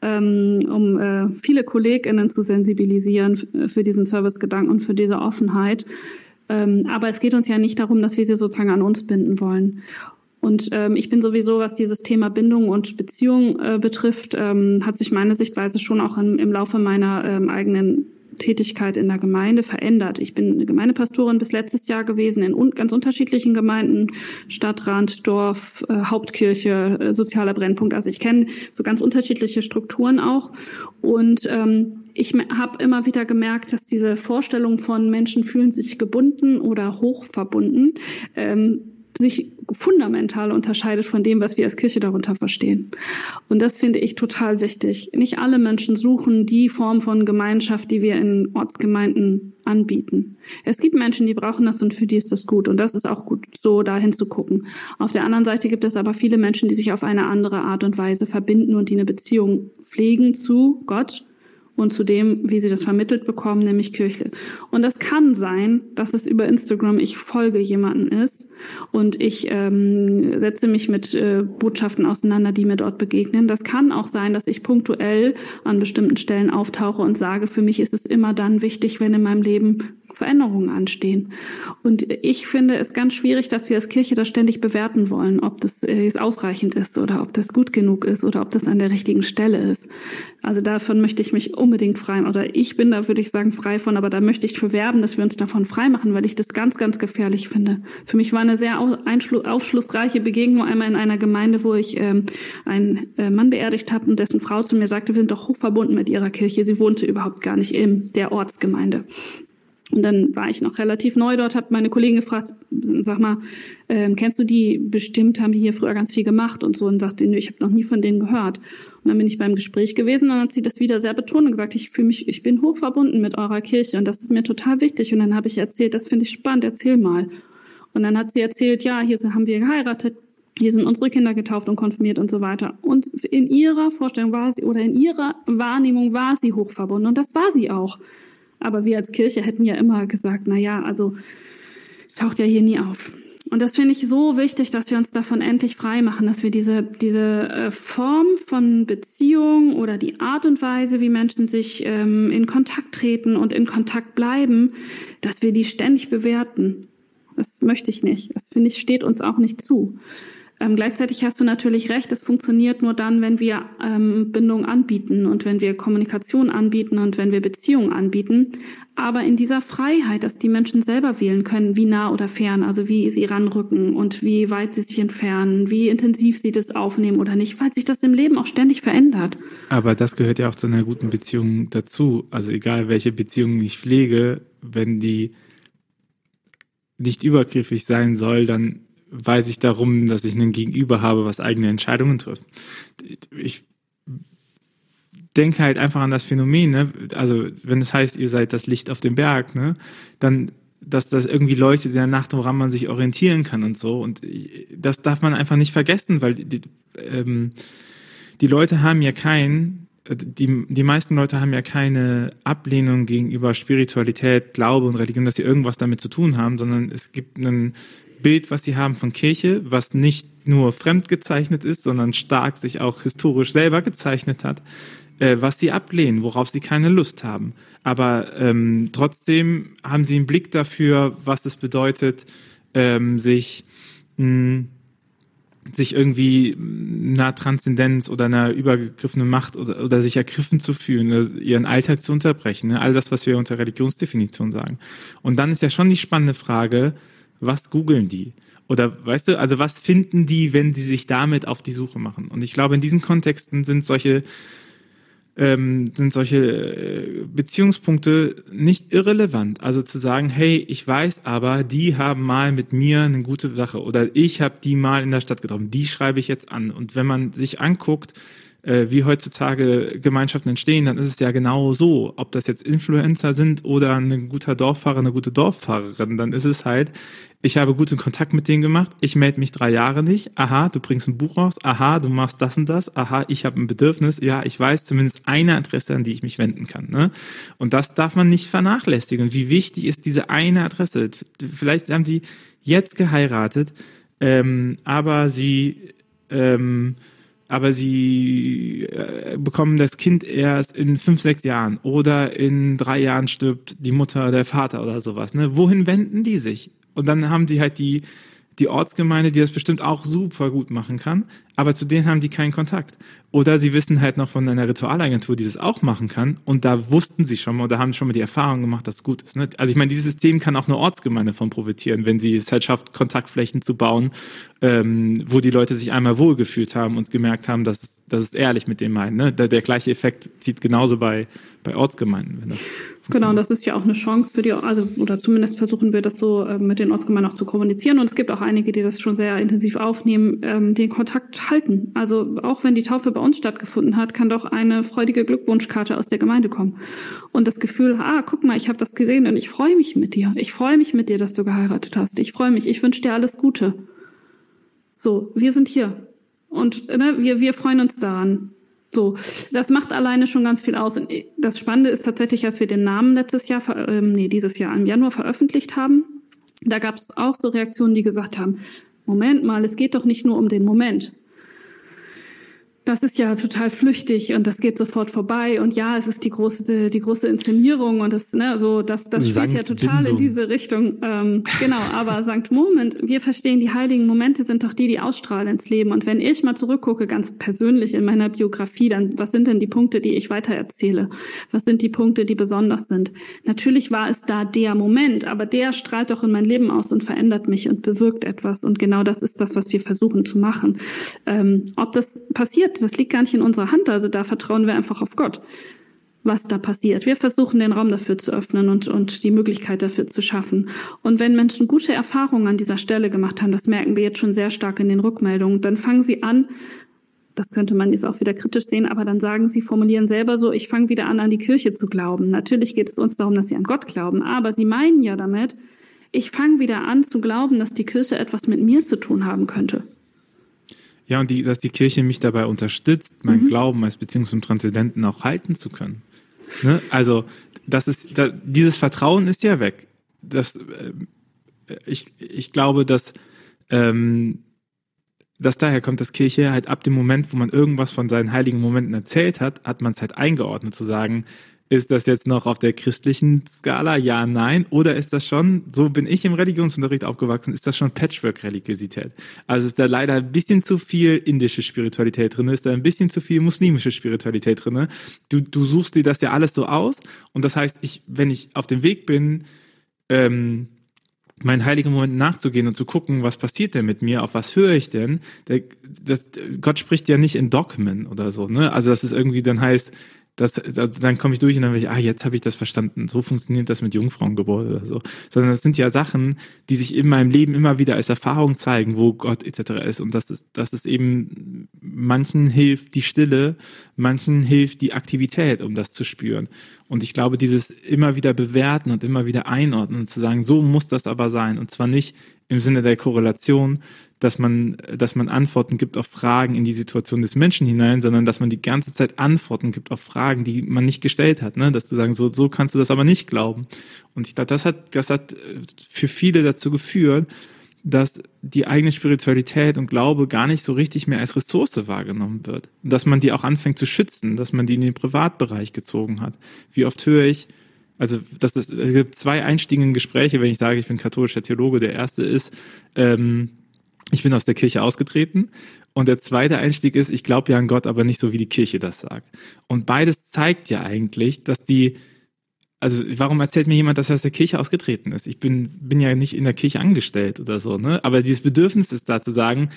ähm, um äh, viele KollegInnen zu sensibilisieren für diesen Servicegedanken und für diese Offenheit. Ähm, aber es geht uns ja nicht darum, dass wir sie sozusagen an uns binden wollen. Und ähm, ich bin sowieso, was dieses Thema Bindung und Beziehung äh, betrifft, ähm, hat sich meine Sichtweise schon auch im, im Laufe meiner ähm, eigenen Tätigkeit in der Gemeinde verändert. Ich bin Gemeindepastorin bis letztes Jahr gewesen in un ganz unterschiedlichen Gemeinden, Stadtrand, Dorf, äh, Hauptkirche, äh, sozialer Brennpunkt. Also ich kenne so ganz unterschiedliche Strukturen auch. Und ähm, ich habe immer wieder gemerkt, dass diese Vorstellung von Menschen fühlen sich gebunden oder hochverbunden ähm, sich fundamental unterscheidet von dem, was wir als Kirche darunter verstehen. Und das finde ich total wichtig. Nicht alle Menschen suchen die Form von Gemeinschaft, die wir in Ortsgemeinden anbieten. Es gibt Menschen, die brauchen das und für die ist das gut. Und das ist auch gut, so dahin zu gucken. Auf der anderen Seite gibt es aber viele Menschen, die sich auf eine andere Art und Weise verbinden und die eine Beziehung pflegen zu Gott und zu dem, wie sie das vermittelt bekommen, nämlich Kirche. Und das kann sein, dass es über Instagram ich folge jemanden ist Und ich ähm, setze mich mit äh, Botschaften auseinander, die mir dort begegnen. Das kann auch sein, dass ich punktuell an bestimmten Stellen auftauche und sage, für mich ist es immer dann wichtig, wenn in meinem Leben Veränderungen anstehen. Und ich finde es ganz schwierig, dass wir als Kirche das ständig bewerten wollen, ob das äh, ausreichend ist oder ob das gut genug ist oder ob das an der richtigen Stelle ist. Also davon möchte ich mich unbedingt frei, oder ich bin da, würde ich sagen, frei von, aber da möchte ich für werben, dass wir uns davon frei machen, weil ich das ganz, ganz gefährlich finde. Für mich war eine sehr aufschlussreiche Begegnung einmal in einer Gemeinde, wo ich ähm, einen äh, Mann beerdigt habe und dessen Frau zu mir sagte, wir sind doch hochverbunden mit ihrer Kirche. Sie wohnte überhaupt gar nicht in der Ortsgemeinde. Und dann war ich noch relativ neu dort, habe meine Kollegen gefragt, sag mal, ähm, kennst du die bestimmt, haben die hier früher ganz viel gemacht und so und sagte, nö, ich habe noch nie von denen gehört. Und dann bin ich beim Gespräch gewesen und dann hat sie das wieder sehr betont und gesagt, ich fühle mich, ich bin hoch verbunden mit eurer Kirche und das ist mir total wichtig. Und dann habe ich erzählt, das finde ich spannend, erzähl mal. Und dann hat sie erzählt, ja, hier haben wir geheiratet, hier sind unsere Kinder getauft und konfirmiert und so weiter. Und in ihrer Vorstellung war sie oder in ihrer Wahrnehmung war sie hochverbunden und das war sie auch. Aber wir als Kirche hätten ja immer gesagt, na ja, also taucht ja hier nie auf. Und das finde ich so wichtig, dass wir uns davon endlich frei machen, dass wir diese, diese äh, Form von Beziehung oder die Art und Weise, wie Menschen sich ähm, in Kontakt treten und in Kontakt bleiben, dass wir die ständig bewerten. Das möchte ich nicht. Das finde ich, steht uns auch nicht zu. Ähm, gleichzeitig hast du natürlich recht, es funktioniert nur dann, wenn wir ähm, Bindung anbieten und wenn wir Kommunikation anbieten und wenn wir Beziehungen anbieten. Aber in dieser Freiheit, dass die Menschen selber wählen können, wie nah oder fern, also wie sie ranrücken und wie weit sie sich entfernen, wie intensiv sie das aufnehmen oder nicht, weil sich das im Leben auch ständig verändert. Aber das gehört ja auch zu einer guten Beziehung dazu. Also egal, welche Beziehung ich pflege, wenn die nicht übergriffig sein soll, dann weiß ich darum, dass ich einen Gegenüber habe, was eigene Entscheidungen trifft. Ich denke halt einfach an das Phänomen, ne? also wenn es heißt, ihr seid das Licht auf dem Berg, ne? dann dass das irgendwie leuchtet in der Nacht, woran man sich orientieren kann und so. Und das darf man einfach nicht vergessen, weil die, ähm, die Leute haben ja kein, die, die meisten Leute haben ja keine Ablehnung gegenüber Spiritualität, Glaube und Religion, dass sie irgendwas damit zu tun haben, sondern es gibt einen Bild, was sie haben von Kirche, was nicht nur fremd gezeichnet ist, sondern stark sich auch historisch selber gezeichnet hat, äh, was sie ablehnen, worauf sie keine Lust haben. Aber ähm, trotzdem haben sie einen Blick dafür, was es bedeutet, ähm, sich mh, sich irgendwie einer Transzendenz oder einer übergegriffenen Macht oder, oder sich ergriffen zu fühlen, ihren Alltag zu unterbrechen. Ne? All das, was wir unter Religionsdefinition sagen. Und dann ist ja schon die spannende Frage, was googeln die? Oder weißt du, also was finden die, wenn sie sich damit auf die Suche machen? Und ich glaube, in diesen Kontexten sind solche ähm, sind solche äh, Beziehungspunkte nicht irrelevant. Also zu sagen, hey, ich weiß aber, die haben mal mit mir eine gute Sache oder ich habe die mal in der Stadt getroffen, die schreibe ich jetzt an. Und wenn man sich anguckt, äh, wie heutzutage Gemeinschaften entstehen, dann ist es ja genau so. Ob das jetzt Influencer sind oder ein guter Dorffahrer, eine gute Dorffahrerin, dann ist es halt, ich habe guten Kontakt mit denen gemacht, ich melde mich drei Jahre nicht, aha, du bringst ein Buch raus, aha, du machst das und das, aha, ich habe ein Bedürfnis, ja, ich weiß zumindest eine Adresse, an die ich mich wenden kann. Ne? Und das darf man nicht vernachlässigen. Wie wichtig ist diese eine Adresse? Vielleicht haben sie jetzt geheiratet, ähm, aber sie ähm, aber sie äh, bekommen das Kind erst in fünf, sechs Jahren oder in drei Jahren stirbt die Mutter, der Vater oder sowas. Ne? Wohin wenden die sich? Und dann haben die halt die die Ortsgemeinde, die das bestimmt auch super gut machen kann, aber zu denen haben die keinen Kontakt. Oder sie wissen halt noch von einer Ritualagentur, die das auch machen kann, und da wussten sie schon mal oder haben schon mal die Erfahrung gemacht, dass es gut ist. Ne? Also ich meine, dieses System kann auch eine Ortsgemeinde von profitieren, wenn sie es halt schafft, Kontaktflächen zu bauen, ähm, wo die Leute sich einmal wohlgefühlt haben und gemerkt haben, dass es, dass es ehrlich mit dem meinen. Ne? Der, der gleiche Effekt zieht genauso bei, bei Ortsgemeinden, wenn das Genau, und das ist ja auch eine Chance für die, also oder zumindest versuchen wir das so äh, mit den Ortsgemeinden auch zu kommunizieren. Und es gibt auch einige, die das schon sehr intensiv aufnehmen, ähm, den Kontakt halten. Also auch wenn die Taufe bei uns stattgefunden hat, kann doch eine freudige Glückwunschkarte aus der Gemeinde kommen. Und das Gefühl, ah, guck mal, ich habe das gesehen und ich freue mich mit dir. Ich freue mich mit dir, dass du geheiratet hast. Ich freue mich, ich wünsche dir alles Gute. So, wir sind hier. Und ne, wir, wir freuen uns daran. So, das macht alleine schon ganz viel aus. Und das Spannende ist tatsächlich, als wir den Namen letztes Jahr, ähm, nee, dieses Jahr im Januar veröffentlicht haben, Da gab es auch so Reaktionen, die gesagt haben, Moment mal, es geht doch nicht nur um den Moment das ist ja total flüchtig und das geht sofort vorbei. Und ja, es ist die große die große Inszenierung und das ne so das das spielt ja total in diese Richtung. Ähm, genau aber Sankt Moment wir verstehen die heiligen Momente sind doch die die ausstrahlen ins Leben. Und wenn ich mal zurückgucke ganz persönlich in meiner Biografie dann was sind denn die Punkte die ich weiter erzähle? Was sind die Punkte die besonders sind? Natürlich war es da der Moment aber der strahlt doch in mein Leben aus und verändert mich und bewirkt etwas. Und genau das ist das was wir versuchen zu machen. Ähm, ob das passiert passiert, das liegt gar nicht in unserer Hand. Also da vertrauen wir einfach auf Gott, was da passiert. Wir versuchen den Raum dafür zu öffnen und, und die Möglichkeit dafür zu schaffen. Und wenn Menschen gute Erfahrungen an dieser Stelle gemacht haben, das merken wir jetzt schon sehr stark in den Rückmeldungen, dann fangen sie an, das könnte man jetzt auch wieder kritisch sehen, aber dann sagen sie, formulieren selber so, ich fange wieder an, an die Kirche zu glauben. Natürlich geht es uns darum, dass sie an Gott glauben, aber sie meinen ja damit, ich fange wieder an zu glauben, dass die Kirche etwas mit mir zu tun haben könnte. Ja, und die, dass die Kirche mich dabei unterstützt, mein mhm. Glauben als Beziehung zum Transzendenten auch halten zu können. Ne? Also, das ist, da, dieses Vertrauen ist ja weg. Das, äh, ich, ich glaube, dass, ähm, dass daher kommt, dass Kirche halt ab dem Moment, wo man irgendwas von seinen heiligen Momenten erzählt hat, hat man es halt eingeordnet zu sagen, ist das jetzt noch auf der christlichen Skala? Ja, nein. Oder ist das schon, so bin ich im Religionsunterricht aufgewachsen, ist das schon Patchwork-Religiosität? Also ist da leider ein bisschen zu viel indische Spiritualität drin, ist da ein bisschen zu viel muslimische Spiritualität drin. Du, du suchst dir das ja alles so aus. Und das heißt, ich, wenn ich auf dem Weg bin, ähm, meinen heiligen Momenten nachzugehen und zu gucken, was passiert denn mit mir, auf was höre ich denn? Der, das, Gott spricht ja nicht in Dogmen oder so, ne? Also dass es irgendwie dann heißt, das, das, dann komme ich durch und dann will ich, ah, jetzt habe ich das verstanden. So funktioniert das mit Jungfrauengeburt oder so. Sondern es sind ja Sachen, die sich in meinem Leben immer wieder als Erfahrung zeigen, wo Gott etc. ist. Und das ist, das ist eben, manchen hilft die Stille, manchen hilft die Aktivität, um das zu spüren. Und ich glaube, dieses immer wieder bewerten und immer wieder einordnen und zu sagen, so muss das aber sein. Und zwar nicht im Sinne der Korrelation, dass man, dass man Antworten gibt auf Fragen in die Situation des Menschen hinein, sondern dass man die ganze Zeit Antworten gibt auf Fragen, die man nicht gestellt hat, ne? Dass du sagen, so, so kannst du das aber nicht glauben. Und ich glaube, das hat, das hat für viele dazu geführt, dass die eigene Spiritualität und Glaube gar nicht so richtig mehr als Ressource wahrgenommen wird. Und dass man die auch anfängt zu schützen, dass man die in den Privatbereich gezogen hat. Wie oft höre ich, also das ist, es gibt zwei Einstiege in Gespräche, wenn ich sage, ich bin katholischer Theologe. Der erste ist, ähm, ich bin aus der Kirche ausgetreten. Und der zweite Einstieg ist, ich glaube ja an Gott, aber nicht so, wie die Kirche das sagt. Und beides zeigt ja eigentlich, dass die, also warum erzählt mir jemand, dass er aus der Kirche ausgetreten ist? Ich bin, bin ja nicht in der Kirche angestellt oder so, ne? Aber dieses Bedürfnis ist da zu sagen,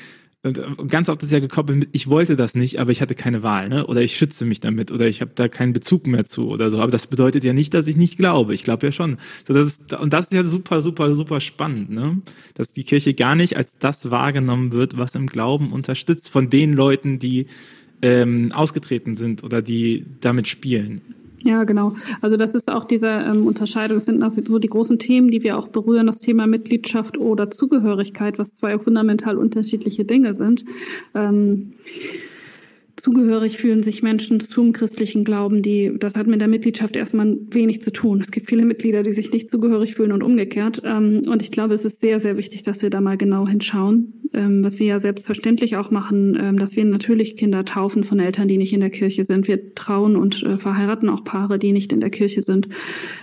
und äh, ganz oft ist ja gekoppelt mit, ich wollte das nicht, aber ich hatte keine Wahl, ne? Oder ich schütze mich damit oder ich habe da keinen Bezug mehr zu oder so. Aber das bedeutet ja nicht, dass ich nicht glaube. Ich glaube ja schon. So, das ist, und das ist ja super, super, super spannend, ne? Dass die Kirche gar nicht als das wahrgenommen wird, was im Glauben unterstützt von den Leuten, die ähm, ausgetreten sind oder die damit spielen. Ja, genau. Also das ist auch diese ähm, Unterscheidung. Das sind also so die großen Themen, die wir auch berühren, das Thema Mitgliedschaft oder Zugehörigkeit, was zwei fundamental unterschiedliche Dinge sind. Ähm, zugehörig fühlen sich Menschen zum christlichen Glauben, die, das hat mit der Mitgliedschaft erstmal wenig zu tun. Es gibt viele Mitglieder, die sich nicht zugehörig fühlen und umgekehrt. Ähm, und ich glaube, es ist sehr, sehr wichtig, dass wir da mal genau hinschauen, ähm, was wir ja selbstverständlich auch machen, ähm, dass wir natürlich Kinder taufen von Eltern, die nicht in der Kirche sind. Wir trauen und äh, verheiraten auch Paare, die nicht in der Kirche sind,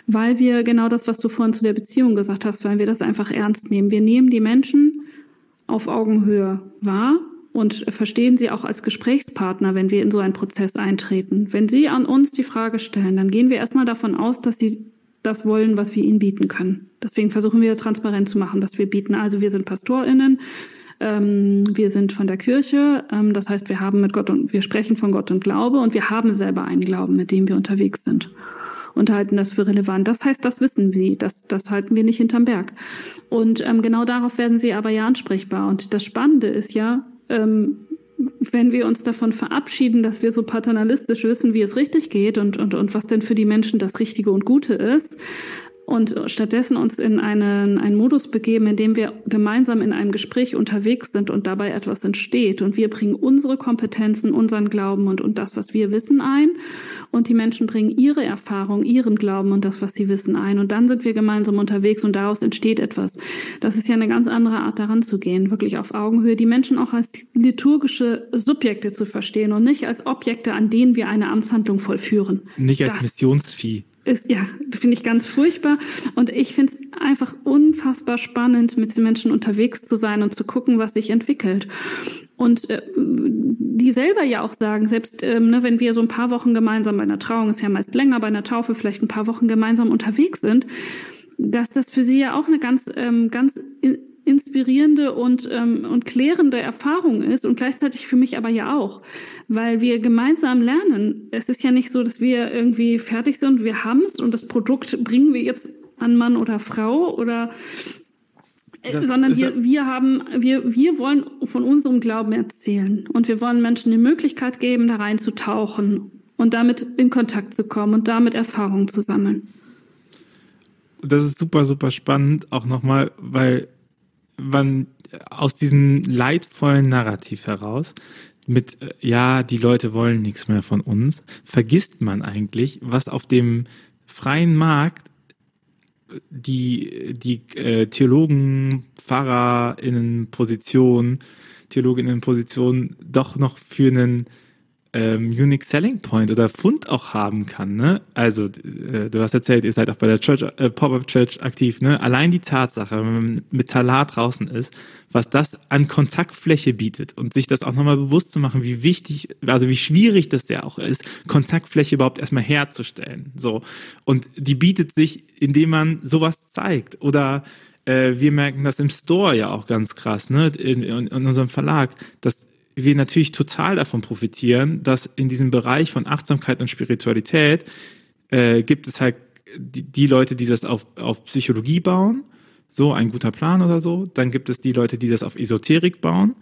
weil wir genau das, was du vorhin zu der Beziehung gesagt hast, weil wir das einfach ernst nehmen. Wir nehmen die Menschen auf Augenhöhe wahr und verstehen sie auch als Gesprächspartner, wenn wir in so einen Prozess eintreten. Wenn sie an uns die Frage stellen, dann gehen wir erstmal davon aus, dass sie das wollen, was wir ihnen bieten können. Deswegen versuchen wir transparent zu machen, dass wir bieten. Also wir sind PastorInnen, ähm, wir sind von der Kirche, ähm, das heißt, wir haben mit Gott und wir sprechen von Gott und Glaube und wir haben selber einen Glauben, mit dem wir unterwegs sind und halten das für relevant. Das heißt, das wissen sie, das, das halten wir nicht hinterm Berg. Und ähm, genau darauf werden sie aber ja ansprechbar. Und das Spannende ist ja, ähm, wenn wir uns davon verabschieden, dass wir so paternalistisch wissen, wie es richtig geht und, und, und was denn für die Menschen das Richtige und Gute ist, und stattdessen uns in einen, einen Modus begeben, in dem wir gemeinsam in einem Gespräch unterwegs sind und dabei etwas entsteht. Und wir bringen unsere Kompetenzen, unseren Glauben und, und das, was wir wissen, ein. Und die Menschen bringen ihre Erfahrung, ihren Glauben und das, was sie wissen, ein. Und dann sind wir gemeinsam unterwegs und daraus entsteht etwas. Das ist ja eine ganz andere Art, daran zu gehen, wirklich auf Augenhöhe, die Menschen auch als liturgische Subjekte zu verstehen und nicht als Objekte, an denen wir eine Amtshandlung vollführen. Nicht als das, Missionsvieh ist, ja, finde ich ganz furchtbar. Und ich finde es einfach unfassbar spannend, mit den Menschen unterwegs zu sein und zu gucken, was sich entwickelt. Und äh, die selber ja auch sagen, selbst ähm, ne, wenn wir so ein paar Wochen gemeinsam bei einer Trauung, ist ja meist länger, bei einer Taufe vielleicht ein paar Wochen gemeinsam unterwegs sind, dass das für sie ja auch eine ganz, ähm, ganz inspirierende und, ähm, und klärende Erfahrung ist und gleichzeitig für mich aber ja auch, weil wir gemeinsam lernen. Es ist ja nicht so, dass wir irgendwie fertig sind, wir haben es und das Produkt bringen wir jetzt an Mann oder Frau oder äh, sondern wir, wir haben, wir, wir wollen von unserem Glauben erzählen und wir wollen Menschen die Möglichkeit geben, da reinzutauchen und damit in Kontakt zu kommen und damit Erfahrungen zu sammeln. Das ist super, super spannend, auch nochmal, weil man aus diesem leidvollen Narrativ heraus mit, äh, ja, die Leute wollen nichts mehr von uns, vergisst man eigentlich, was auf dem freien Markt die, die äh, Theologen, PfarrerInnen Position, Theologinnen Position doch noch für einen ähm, Unique Selling Point oder Fund auch haben kann. Ne? Also äh, du hast erzählt, ihr seid auch bei der Church, äh, Pop-up Church aktiv. Ne? Allein die Tatsache, wenn man mit Talar draußen ist, was das an Kontaktfläche bietet und sich das auch nochmal bewusst zu machen, wie wichtig, also wie schwierig das ja auch ist, Kontaktfläche überhaupt erstmal herzustellen. So und die bietet sich, indem man sowas zeigt oder äh, wir merken das im Store ja auch ganz krass, ne, in, in, in unserem Verlag, dass wir natürlich total davon profitieren, dass in diesem Bereich von Achtsamkeit und Spiritualität äh, gibt es halt die, die Leute, die das auf, auf Psychologie bauen, so ein guter Plan oder so. Dann gibt es die Leute, die das auf Esoterik bauen.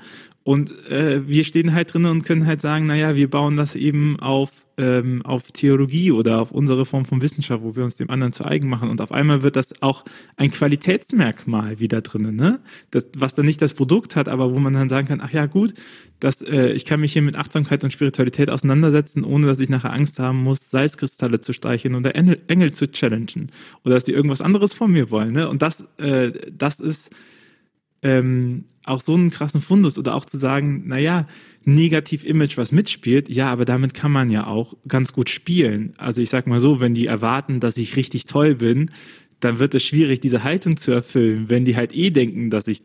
Und äh, wir stehen halt drin und können halt sagen, naja, wir bauen das eben auf ähm, auf Theologie oder auf unsere Form von Wissenschaft, wo wir uns dem anderen zu eigen machen. Und auf einmal wird das auch ein Qualitätsmerkmal wieder drinnen, ne? Das, was dann nicht das Produkt hat, aber wo man dann sagen kann, ach ja, gut, das, äh, ich kann mich hier mit Achtsamkeit und Spiritualität auseinandersetzen, ohne dass ich nachher Angst haben muss, Salzkristalle zu streicheln oder Engel, Engel zu challengen. Oder dass die irgendwas anderes von mir wollen. Ne? Und das, äh, das ist ähm, auch so einen krassen Fundus oder auch zu sagen, naja, Negativ-Image, was mitspielt, ja, aber damit kann man ja auch ganz gut spielen. Also ich sag mal so, wenn die erwarten, dass ich richtig toll bin, dann wird es schwierig, diese Haltung zu erfüllen. Wenn die halt eh denken, dass ich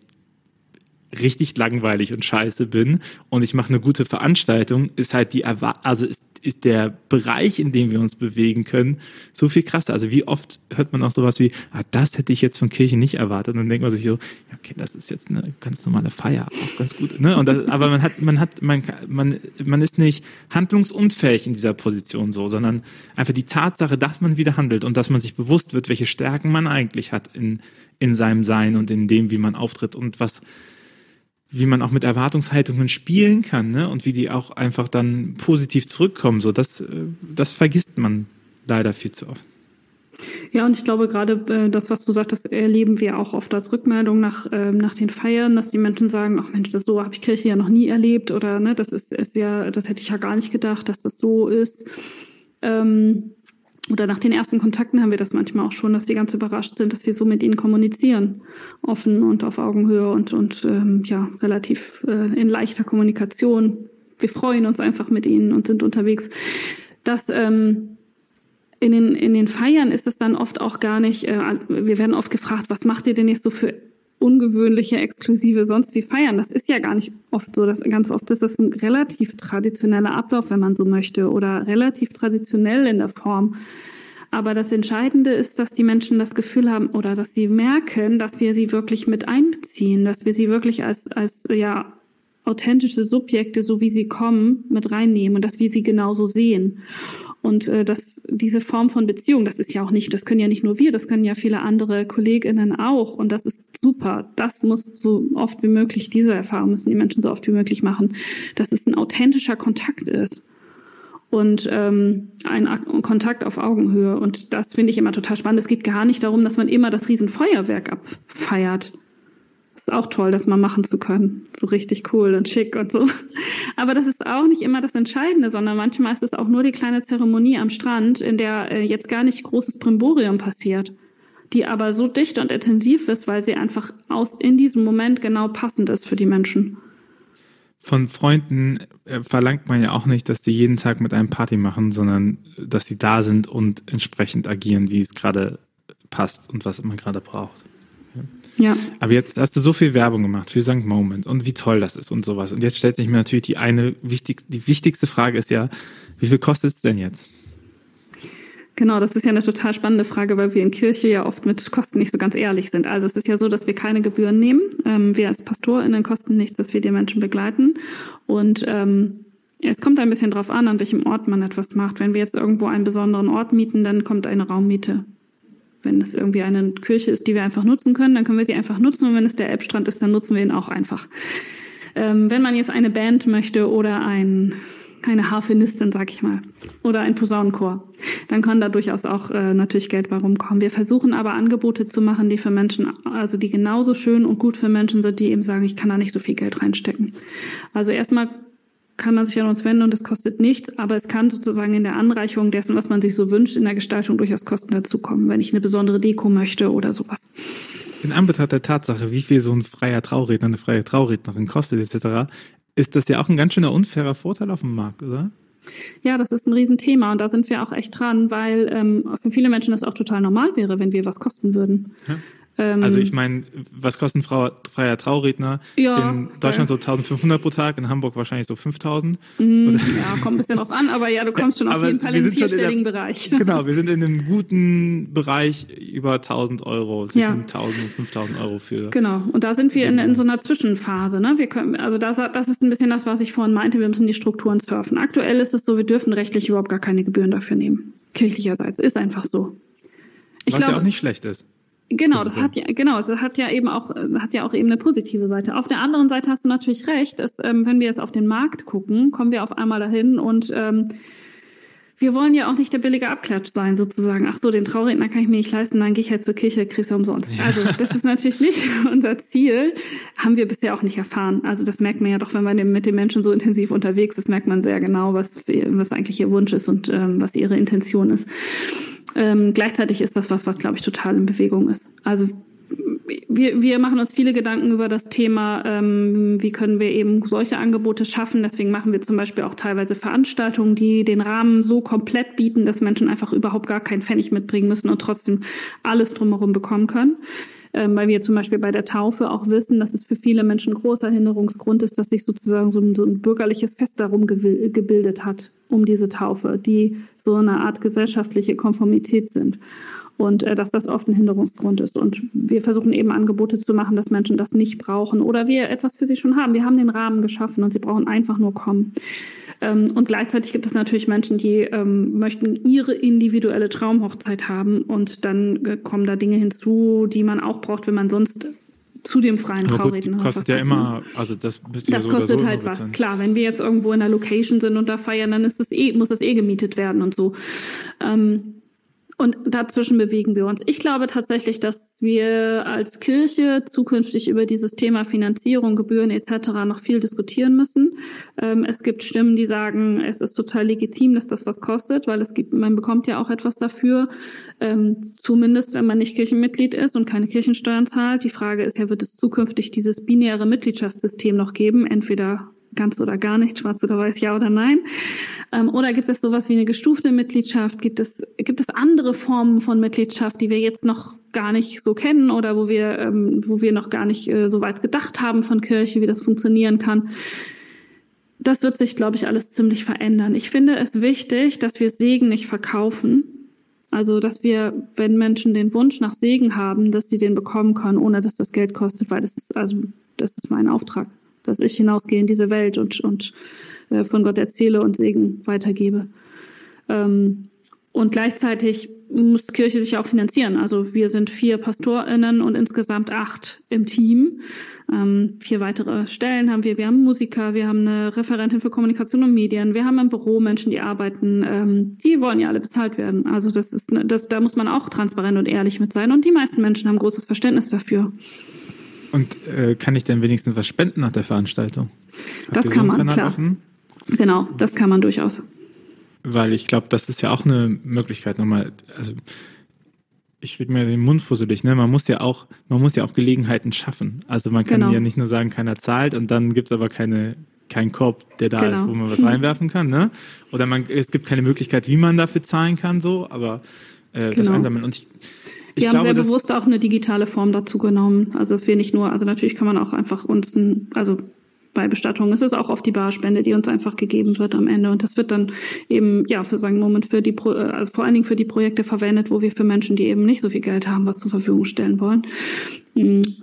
richtig langweilig und scheiße bin und ich mache eine gute Veranstaltung, ist halt die Erwartung, also ist ist der Bereich, in dem wir uns bewegen können, so viel krasser. Also wie oft hört man auch sowas wie, ah, das hätte ich jetzt von Kirche nicht erwartet. Und dann denkt man sich so, okay, das ist jetzt eine ganz normale Feier, auch ganz gut. Ne? Und das, aber man hat, man hat, man, man, man ist nicht handlungsunfähig in dieser Position so, sondern einfach die Tatsache, dass man wieder handelt und dass man sich bewusst wird, welche Stärken man eigentlich hat in, in seinem Sein und in dem, wie man auftritt und was, wie man auch mit Erwartungshaltungen spielen kann, ne? Und wie die auch einfach dann positiv zurückkommen. So, das, äh, das vergisst man leider viel zu oft. Ja, und ich glaube, gerade äh, das, was du sagtest, erleben wir auch oft als Rückmeldung nach, äh, nach den Feiern, dass die Menschen sagen, ach Mensch, das so habe ich Kirche ja noch nie erlebt oder ne, das ist, ist ja, das hätte ich ja gar nicht gedacht, dass das so ist. Ähm, oder nach den ersten Kontakten haben wir das manchmal auch schon, dass die ganz überrascht sind, dass wir so mit ihnen kommunizieren, offen und auf Augenhöhe und, und ähm, ja, relativ äh, in leichter Kommunikation. Wir freuen uns einfach mit ihnen und sind unterwegs. Das ähm, in den, in den Feiern ist es dann oft auch gar nicht, äh, wir werden oft gefragt, was macht ihr denn jetzt so für ungewöhnliche, exklusive sonst wie feiern. Das ist ja gar nicht oft so. Das, ganz oft ist das ein relativ traditioneller Ablauf, wenn man so möchte, oder relativ traditionell in der Form. Aber das Entscheidende ist, dass die Menschen das Gefühl haben oder dass sie merken, dass wir sie wirklich mit einbeziehen, dass wir sie wirklich als, als ja, authentische Subjekte, so wie sie kommen, mit reinnehmen und dass wir sie genauso sehen. Und äh, dass diese Form von Beziehung, das ist ja auch nicht, das können ja nicht nur wir, das können ja viele andere KollegInnen auch. Und das ist super. Das muss so oft wie möglich, diese Erfahrung müssen die Menschen so oft wie möglich machen, dass es ein authentischer Kontakt ist. und ähm, ein Kontakt auf Augenhöhe. Und das finde ich immer total spannend. Es geht gar nicht darum, dass man immer das Riesenfeuerwerk abfeiert. Ist auch toll, das mal machen zu können. So richtig cool und schick und so. Aber das ist auch nicht immer das Entscheidende, sondern manchmal ist es auch nur die kleine Zeremonie am Strand, in der äh, jetzt gar nicht großes Brimborium passiert, die aber so dicht und intensiv ist, weil sie einfach aus in diesem Moment genau passend ist für die Menschen. Von Freunden äh, verlangt man ja auch nicht, dass die jeden Tag mit einem Party machen, sondern dass sie da sind und entsprechend agieren, wie es gerade passt und was man gerade braucht. Ja. Aber jetzt hast du so viel Werbung gemacht für St. Moment und wie toll das ist und sowas. Und jetzt stellt sich mir natürlich die eine wichtig, die wichtigste Frage ist ja, wie viel kostet es denn jetzt? Genau, das ist ja eine total spannende Frage, weil wir in Kirche ja oft mit Kosten nicht so ganz ehrlich sind. Also es ist ja so, dass wir keine Gebühren nehmen. Ähm, wir als PastorInnen kosten nichts, dass wir die Menschen begleiten. Und ähm, es kommt ein bisschen drauf an, an welchem Ort man etwas macht. Wenn wir jetzt irgendwo einen besonderen Ort mieten, dann kommt eine Raummiete. Wenn es irgendwie eine Kirche ist, die wir einfach nutzen können, dann können wir sie einfach nutzen. Und wenn es der Elbstrand ist, dann nutzen wir ihn auch einfach. Ähm, wenn man jetzt eine Band möchte oder ein, keine Harfenistin, sag ich mal, oder ein Posaunenchor, dann kann da durchaus auch äh, natürlich Geld bei rumkommen. Wir versuchen aber Angebote zu machen, die für Menschen, also die genauso schön und gut für Menschen sind, die eben sagen, ich kann da nicht so viel Geld reinstecken. Also erstmal kann man sich an uns wenden und es kostet nichts, aber es kann sozusagen in der Anreicherung dessen, was man sich so wünscht, in der Gestaltung durchaus Kosten dazukommen, wenn ich eine besondere Deko möchte oder sowas. In Anbetracht der Tatsache, wie viel so ein freier Trauredner, eine freie Traurednerin kostet etc., ist das ja auch ein ganz schöner unfairer Vorteil auf dem Markt, oder? Ja, das ist ein Riesenthema und da sind wir auch echt dran, weil ähm, für viele Menschen das auch total normal wäre, wenn wir was kosten würden. Ja. Ähm, also ich meine, was kostet ein freier Trauredner? Ja, in Deutschland so 1500 pro Tag, in Hamburg wahrscheinlich so 5000. Mm, ja, kommt ein bisschen drauf an, aber ja, du kommst schon auf jeden Fall in den vierstelligen der, Bereich. Genau, wir sind in einem guten Bereich über 1000 Euro, zwischen ja. 1000 und 5000 Euro für. Genau, und da sind wir in, in so einer Zwischenphase. Ne? Wir können, also das, das ist ein bisschen das, was ich vorhin meinte, wir müssen die Strukturen surfen. Aktuell ist es so, wir dürfen rechtlich überhaupt gar keine Gebühren dafür nehmen. Kirchlicherseits, ist einfach so. Ich was glaube, ja auch nicht schlecht ist. Genau, das hat ja, genau, es hat ja eben auch, hat ja auch eben eine positive Seite. Auf der anderen Seite hast du natürlich recht, dass, ähm, wenn wir jetzt auf den Markt gucken, kommen wir auf einmal dahin und ähm, wir wollen ja auch nicht der billige Abklatsch sein, sozusagen. Ach so, den Trauredner kann ich mir nicht leisten, dann gehe ich halt zur Kirche, kriegst du umsonst. Ja. Also das ist natürlich nicht unser Ziel. Haben wir bisher auch nicht erfahren. Also das merkt man ja doch, wenn man mit den Menschen so intensiv unterwegs ist, merkt man sehr genau, was, was eigentlich ihr Wunsch ist und ähm, was ihre Intention ist. Ähm, gleichzeitig ist das was, was, glaube ich, total in Bewegung ist. Also wir, wir machen uns viele Gedanken über das Thema, ähm, wie können wir eben solche Angebote schaffen. Deswegen machen wir zum Beispiel auch teilweise Veranstaltungen, die den Rahmen so komplett bieten, dass Menschen einfach überhaupt gar keinen Pfennig mitbringen müssen und trotzdem alles drumherum bekommen können ähm, weil wir zum Beispiel bei der Taufe auch wissen, dass es für viele Menschen ein großer Hinderungsgrund ist, dass sich sozusagen so ein, so ein bürgerliches Fest darum gebildet hat, um diese Taufe, die so eine Art gesellschaftliche Konformität sind und äh, dass das oft ein Hinderungsgrund ist. Und wir versuchen eben Angebote zu machen, dass Menschen das nicht brauchen oder wir etwas für sie schon haben. Wir haben den Rahmen geschaffen und sie brauchen einfach nur kommen. Ähm, und gleichzeitig gibt es natürlich Menschen, die ähm, möchten ihre individuelle Traumhochzeit haben und dann äh, kommen da Dinge hinzu, die man auch braucht, wenn man sonst zu dem freien Trauredner kostet ja immer, also das Das ja kostet so halt was. Klar, wenn wir jetzt irgendwo in der Location sind und da feiern, dann ist das eh, muss das eh gemietet werden und so. Ähm, und dazwischen bewegen wir uns. Ich glaube tatsächlich, dass wir als Kirche zukünftig über dieses Thema Finanzierung, Gebühren etc. noch viel diskutieren müssen. Ähm, es gibt Stimmen, die sagen, es ist total legitim, dass das was kostet, weil es gibt, man bekommt ja auch etwas dafür. Ähm, zumindest wenn man nicht Kirchenmitglied ist und keine Kirchensteuern zahlt. Die Frage ist ja, wird es zukünftig dieses binäre Mitgliedschaftssystem noch geben? Entweder ganz oder gar nicht, schwarz oder weiß, ja oder nein? Ähm, oder gibt es sowas wie eine gestufte Mitgliedschaft? Gibt es, gibt es andere Formen von Mitgliedschaft, die wir jetzt noch gar nicht so kennen oder wo wir, ähm, wo wir noch gar nicht äh, so weit gedacht haben von Kirche, wie das funktionieren kann? Das wird sich, glaube ich, alles ziemlich verändern. Ich finde es wichtig, dass wir Segen nicht verkaufen. Also, dass wir, wenn Menschen den Wunsch nach Segen haben, dass sie den bekommen können, ohne dass das Geld kostet, weil das ist, also, das ist mein Auftrag dass ich hinausgehe in diese Welt und, und äh, von Gott erzähle und Segen weitergebe. Ähm, und gleichzeitig muss Kirche sich auch finanzieren. Also wir sind vier PastorInnen und insgesamt acht im Team. Ähm, vier weitere Stellen haben wir. Wir haben Musiker, wir haben eine Referentin für Kommunikation und Medien, wir haben im Büro Menschen, die arbeiten. Ähm, die wollen ja alle bezahlt werden. Also das ist, das, da muss man auch transparent und ehrlich mit sein. Und die meisten Menschen haben großes Verständnis dafür. Und äh, kann ich denn wenigstens was spenden nach der Veranstaltung? Habt das kann so man, klar. Offen? Genau, das kann man durchaus. Weil ich glaube, das ist ja auch eine Möglichkeit nochmal, also ich rede mir den Mund fusselig, ne? Man muss ja auch, man muss ja auch Gelegenheiten schaffen. Also man kann genau. ja nicht nur sagen, keiner zahlt und dann gibt es aber keine, keinen Korb, der da genau. ist, wo man was reinwerfen kann, ne? Oder man, es gibt keine Möglichkeit, wie man dafür zahlen kann, so, aber äh, genau. das einsammeln. Und ich, wir glaube, haben sehr bewusst auch eine digitale Form dazu genommen. Also dass wir nicht nur, also natürlich kann man auch einfach uns, ein, also bei Bestattung ist es auch oft die Barspende, die uns einfach gegeben wird am Ende. Und das wird dann eben, ja, für sagen Moment für die, Pro also vor allen Dingen für die Projekte verwendet, wo wir für Menschen, die eben nicht so viel Geld haben, was zur Verfügung stellen wollen. Mhm.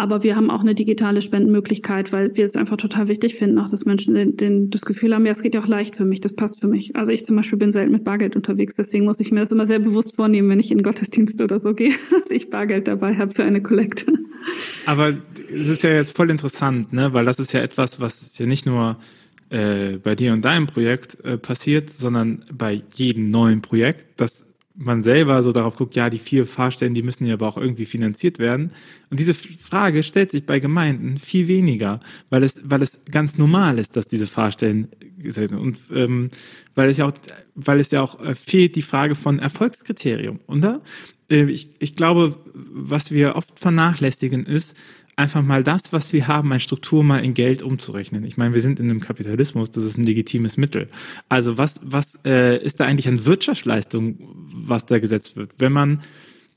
Aber wir haben auch eine digitale Spendenmöglichkeit, weil wir es einfach total wichtig finden, auch dass Menschen den, den, das Gefühl haben, ja, es geht ja auch leicht für mich, das passt für mich. Also ich zum Beispiel bin selten mit Bargeld unterwegs, deswegen muss ich mir das immer sehr bewusst vornehmen, wenn ich in Gottesdienst oder so gehe, dass ich Bargeld dabei habe für eine Kollekte. Aber es ist ja jetzt voll interessant, ne? weil das ist ja etwas, was ja nicht nur äh, bei dir und deinem Projekt äh, passiert, sondern bei jedem neuen Projekt, dass man selber so darauf guckt, ja, die vier Fahrstellen, die müssen ja aber auch irgendwie finanziert werden. Und diese Frage stellt sich bei Gemeinden viel weniger, weil es, weil es ganz normal ist, dass diese Fahrstellen und ähm, weil es ja auch, weil es ja auch äh, fehlt die Frage von Erfolgskriterium, oder? Äh, ich, ich glaube, was wir oft vernachlässigen ist, einfach mal das, was wir haben, eine Struktur mal in Geld umzurechnen. Ich meine, wir sind in einem Kapitalismus, das ist ein legitimes Mittel. Also was, was äh, ist da eigentlich an Wirtschaftsleistung, was da gesetzt wird? Wenn man,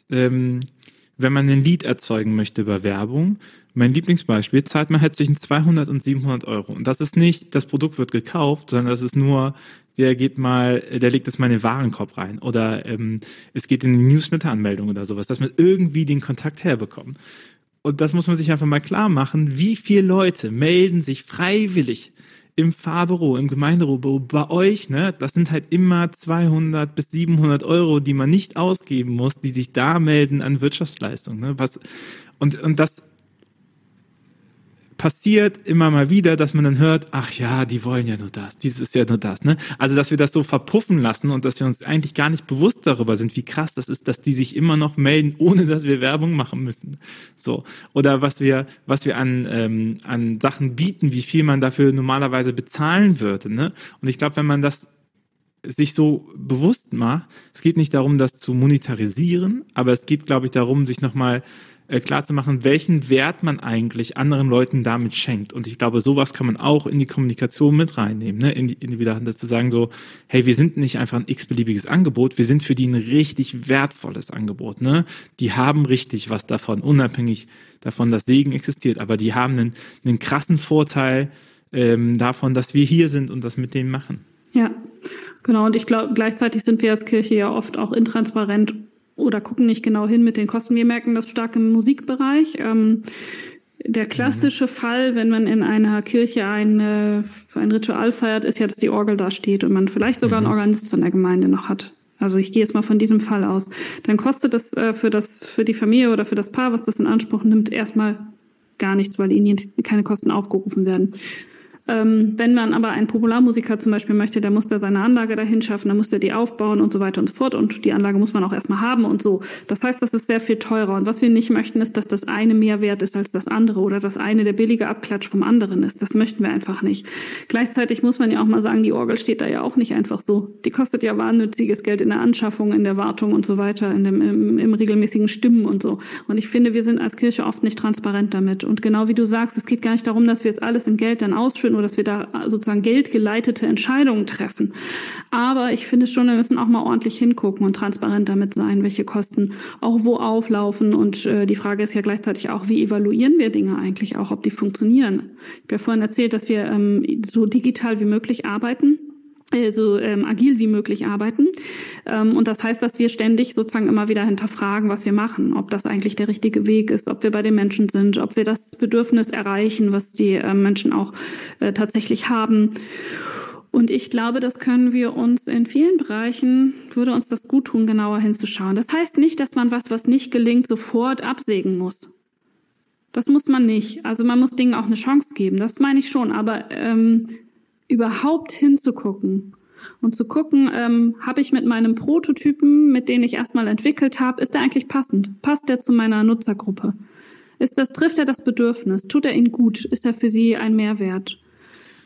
ähm, wenn man ein Lied erzeugen möchte über Werbung, mein Lieblingsbeispiel, zahlt man halt zwischen 200 und 700 Euro. Und das ist nicht, das Produkt wird gekauft, sondern das ist nur, der geht mal, der legt es mal in den Warenkorb rein. Oder ähm, es geht in die Newsletter-Anmeldung oder sowas, dass man irgendwie den Kontakt herbekommt. Und das muss man sich einfach mal klar machen, wie viele Leute melden sich freiwillig im Fahrbüro, im Gemeinderbüro bei euch, ne? Das sind halt immer 200 bis 700 Euro, die man nicht ausgeben muss, die sich da melden an Wirtschaftsleistung, ne? Was, und, und das, passiert immer mal wieder, dass man dann hört, ach ja, die wollen ja nur das, dieses ist ja nur das, ne? Also, dass wir das so verpuffen lassen und dass wir uns eigentlich gar nicht bewusst darüber sind, wie krass das ist, dass die sich immer noch melden, ohne dass wir Werbung machen müssen. So. Oder was wir, was wir an, ähm, an Sachen bieten, wie viel man dafür normalerweise bezahlen würde, ne? Und ich glaube, wenn man das sich so bewusst macht, es geht nicht darum, das zu monetarisieren, aber es geht, glaube ich, darum, sich nochmal äh, klar zu machen, welchen Wert man eigentlich anderen Leuten damit schenkt. Und ich glaube, sowas kann man auch in die Kommunikation mit reinnehmen, ne? in die, in die zu sagen so, hey, wir sind nicht einfach ein x-beliebiges Angebot, wir sind für die ein richtig wertvolles Angebot. Ne? Die haben richtig was davon, unabhängig davon, dass Segen existiert, aber die haben einen, einen krassen Vorteil ähm, davon, dass wir hier sind und das mit denen machen. Ja, genau. Und ich glaube, gleichzeitig sind wir als Kirche ja oft auch intransparent oder gucken nicht genau hin mit den Kosten. Wir merken das stark im Musikbereich. Ähm, der klassische mhm. Fall, wenn man in einer Kirche ein, äh, ein Ritual feiert, ist ja, dass die Orgel da steht und man vielleicht sogar mhm. einen Organist von der Gemeinde noch hat. Also ich gehe jetzt mal von diesem Fall aus. Dann kostet das äh, für das für die Familie oder für das Paar, was das in Anspruch nimmt, erstmal gar nichts, weil ihnen keine Kosten aufgerufen werden. Ähm, wenn man aber einen Popularmusiker zum Beispiel möchte, der muss da seine Anlage dahin schaffen, dann muss der die aufbauen und so weiter und so fort. Und die Anlage muss man auch erstmal haben und so. Das heißt, das ist sehr viel teurer. Und was wir nicht möchten, ist, dass das eine mehr wert ist als das andere oder das eine der billige Abklatsch vom anderen ist. Das möchten wir einfach nicht. Gleichzeitig muss man ja auch mal sagen, die Orgel steht da ja auch nicht einfach so. Die kostet ja wahnsinniges Geld in der Anschaffung, in der Wartung und so weiter, in dem, im, im regelmäßigen Stimmen und so. Und ich finde, wir sind als Kirche oft nicht transparent damit. Und genau wie du sagst, es geht gar nicht darum, dass wir es alles in Geld dann ausschütten nur, dass wir da sozusagen geldgeleitete Entscheidungen treffen. Aber ich finde schon, wir müssen auch mal ordentlich hingucken und transparent damit sein, welche Kosten auch wo auflaufen. Und äh, die Frage ist ja gleichzeitig auch, wie evaluieren wir Dinge eigentlich auch, ob die funktionieren. Ich habe ja vorhin erzählt, dass wir ähm, so digital wie möglich arbeiten so ähm, agil wie möglich arbeiten. Ähm, und das heißt, dass wir ständig sozusagen immer wieder hinterfragen, was wir machen, ob das eigentlich der richtige Weg ist, ob wir bei den Menschen sind, ob wir das Bedürfnis erreichen, was die äh, Menschen auch äh, tatsächlich haben. Und ich glaube, das können wir uns in vielen Bereichen, würde uns das gut tun, genauer hinzuschauen. Das heißt nicht, dass man was, was nicht gelingt, sofort absägen muss. Das muss man nicht. Also man muss Dingen auch eine Chance geben. Das meine ich schon. Aber ähm, überhaupt hinzugucken und zu gucken, ähm, habe ich mit meinem Prototypen, mit dem ich erstmal entwickelt habe, ist der eigentlich passend? Passt der zu meiner Nutzergruppe? Ist das, trifft er das Bedürfnis? Tut er ihn gut? Ist er für sie ein Mehrwert?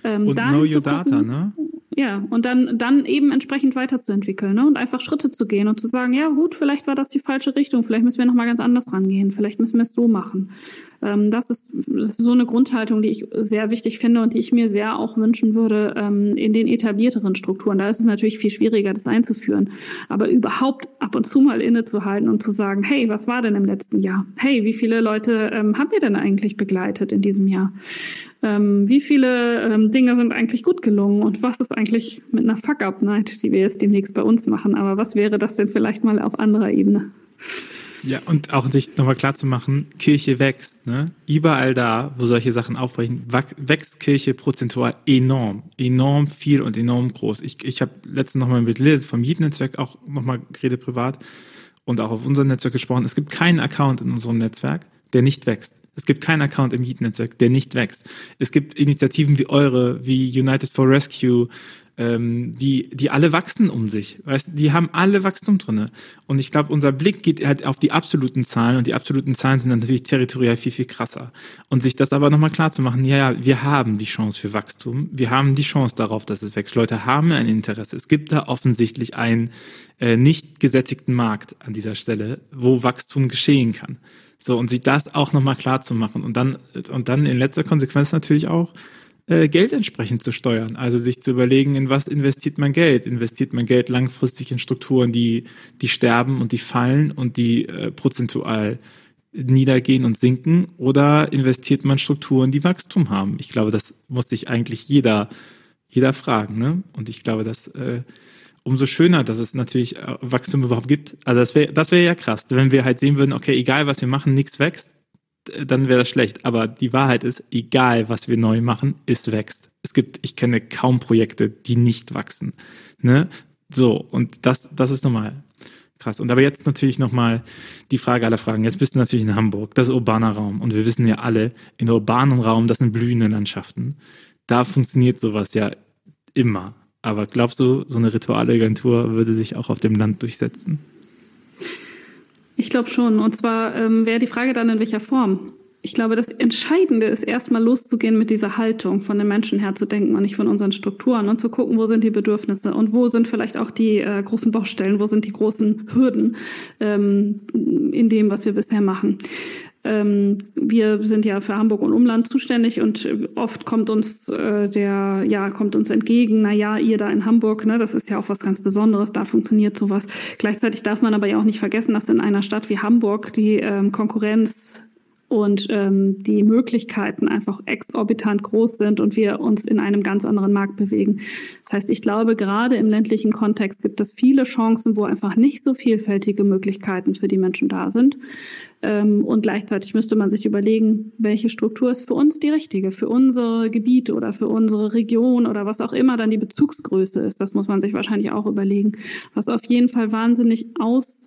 Ähm, und know your data, ne? Ja, und dann, dann eben entsprechend weiterzuentwickeln ne? und einfach Schritte zu gehen und zu sagen, ja gut, vielleicht war das die falsche Richtung, vielleicht müssen wir nochmal ganz anders rangehen, vielleicht müssen wir es so machen. Ähm, das, ist, das ist so eine Grundhaltung, die ich sehr wichtig finde und die ich mir sehr auch wünschen würde ähm, in den etablierteren Strukturen. Da ist es natürlich viel schwieriger, das einzuführen. Aber überhaupt ab und zu mal innezuhalten und zu sagen, hey, was war denn im letzten Jahr? Hey, wie viele Leute ähm, haben wir denn eigentlich begleitet in diesem Jahr? Ähm, wie viele ähm, Dinge sind eigentlich gut gelungen und was ist eigentlich mit einer Fuck-Up-Night, die wir jetzt demnächst bei uns machen? Aber was wäre das denn vielleicht mal auf anderer Ebene? Ja, und auch sich nochmal klar zu machen, Kirche wächst. Ne? Überall da, wo solche Sachen aufbrechen, wächst Kirche prozentual enorm. Enorm viel und enorm groß. Ich, ich habe letztens nochmal mit Lilith vom Mietnetzwerk auch nochmal geredet privat und auch auf unserem Netzwerk gesprochen. Es gibt keinen Account in unserem Netzwerk, der nicht wächst. Es gibt keinen Account im Mietnetzwerk, der nicht wächst. Es gibt Initiativen wie eure, wie United for Rescue, ähm, die, die alle wachsen um sich. Weißt, die haben alle Wachstum drinne. Und ich glaube, unser Blick geht halt auf die absoluten Zahlen und die absoluten Zahlen sind dann natürlich territorial viel, viel krasser. Und sich das aber nochmal klar zu machen, ja, ja, wir haben die Chance für Wachstum. Wir haben die Chance darauf, dass es wächst. Leute haben ein Interesse. Es gibt da offensichtlich einen äh, nicht gesättigten Markt an dieser Stelle, wo Wachstum geschehen kann. So, und sich das auch nochmal klar zu machen. Und dann, und dann in letzter Konsequenz natürlich auch, äh, Geld entsprechend zu steuern. Also sich zu überlegen, in was investiert man Geld? Investiert man Geld langfristig in Strukturen, die, die sterben und die fallen und die äh, prozentual niedergehen und sinken? Oder investiert man Strukturen, die Wachstum haben? Ich glaube, das muss sich eigentlich jeder, jeder fragen. Ne? Und ich glaube, dass äh, umso schöner, dass es natürlich äh, Wachstum überhaupt gibt. Also das wäre das wäre ja krass, wenn wir halt sehen würden, okay, egal was wir machen, nichts wächst, dann wäre das schlecht. Aber die Wahrheit ist, egal was wir neu machen, es wächst. Es gibt, ich kenne kaum Projekte, die nicht wachsen. Ne? So, und das, das ist normal. Krass. Und aber jetzt natürlich nochmal die Frage aller Fragen. Jetzt bist du natürlich in Hamburg, das ist urbaner Raum. Und wir wissen ja alle, in urbanen Raum, das sind blühende Landschaften. Da funktioniert sowas ja immer. Aber glaubst du, so eine Ritualagentur würde sich auch auf dem Land durchsetzen? Ich glaube schon. Und zwar ähm, wäre die Frage dann in welcher Form. Ich glaube, das Entscheidende ist erstmal loszugehen mit dieser Haltung, von den Menschen her zu denken und nicht von unseren Strukturen und zu gucken, wo sind die Bedürfnisse und wo sind vielleicht auch die äh, großen Baustellen, wo sind die großen Hürden ähm, in dem, was wir bisher machen. Ähm, wir sind ja für Hamburg und Umland zuständig und oft kommt uns äh, der, ja, kommt uns entgegen, na ja, ihr da in Hamburg, ne, das ist ja auch was ganz Besonderes, da funktioniert sowas. Gleichzeitig darf man aber ja auch nicht vergessen, dass in einer Stadt wie Hamburg die ähm, Konkurrenz und ähm, die Möglichkeiten einfach exorbitant groß sind und wir uns in einem ganz anderen Markt bewegen. Das heißt, ich glaube, gerade im ländlichen Kontext gibt es viele Chancen, wo einfach nicht so vielfältige Möglichkeiten für die Menschen da sind. Ähm, und gleichzeitig müsste man sich überlegen, welche Struktur ist für uns die richtige, für unsere Gebiete oder für unsere Region oder was auch immer dann die Bezugsgröße ist. Das muss man sich wahrscheinlich auch überlegen. Was auf jeden Fall wahnsinnig aus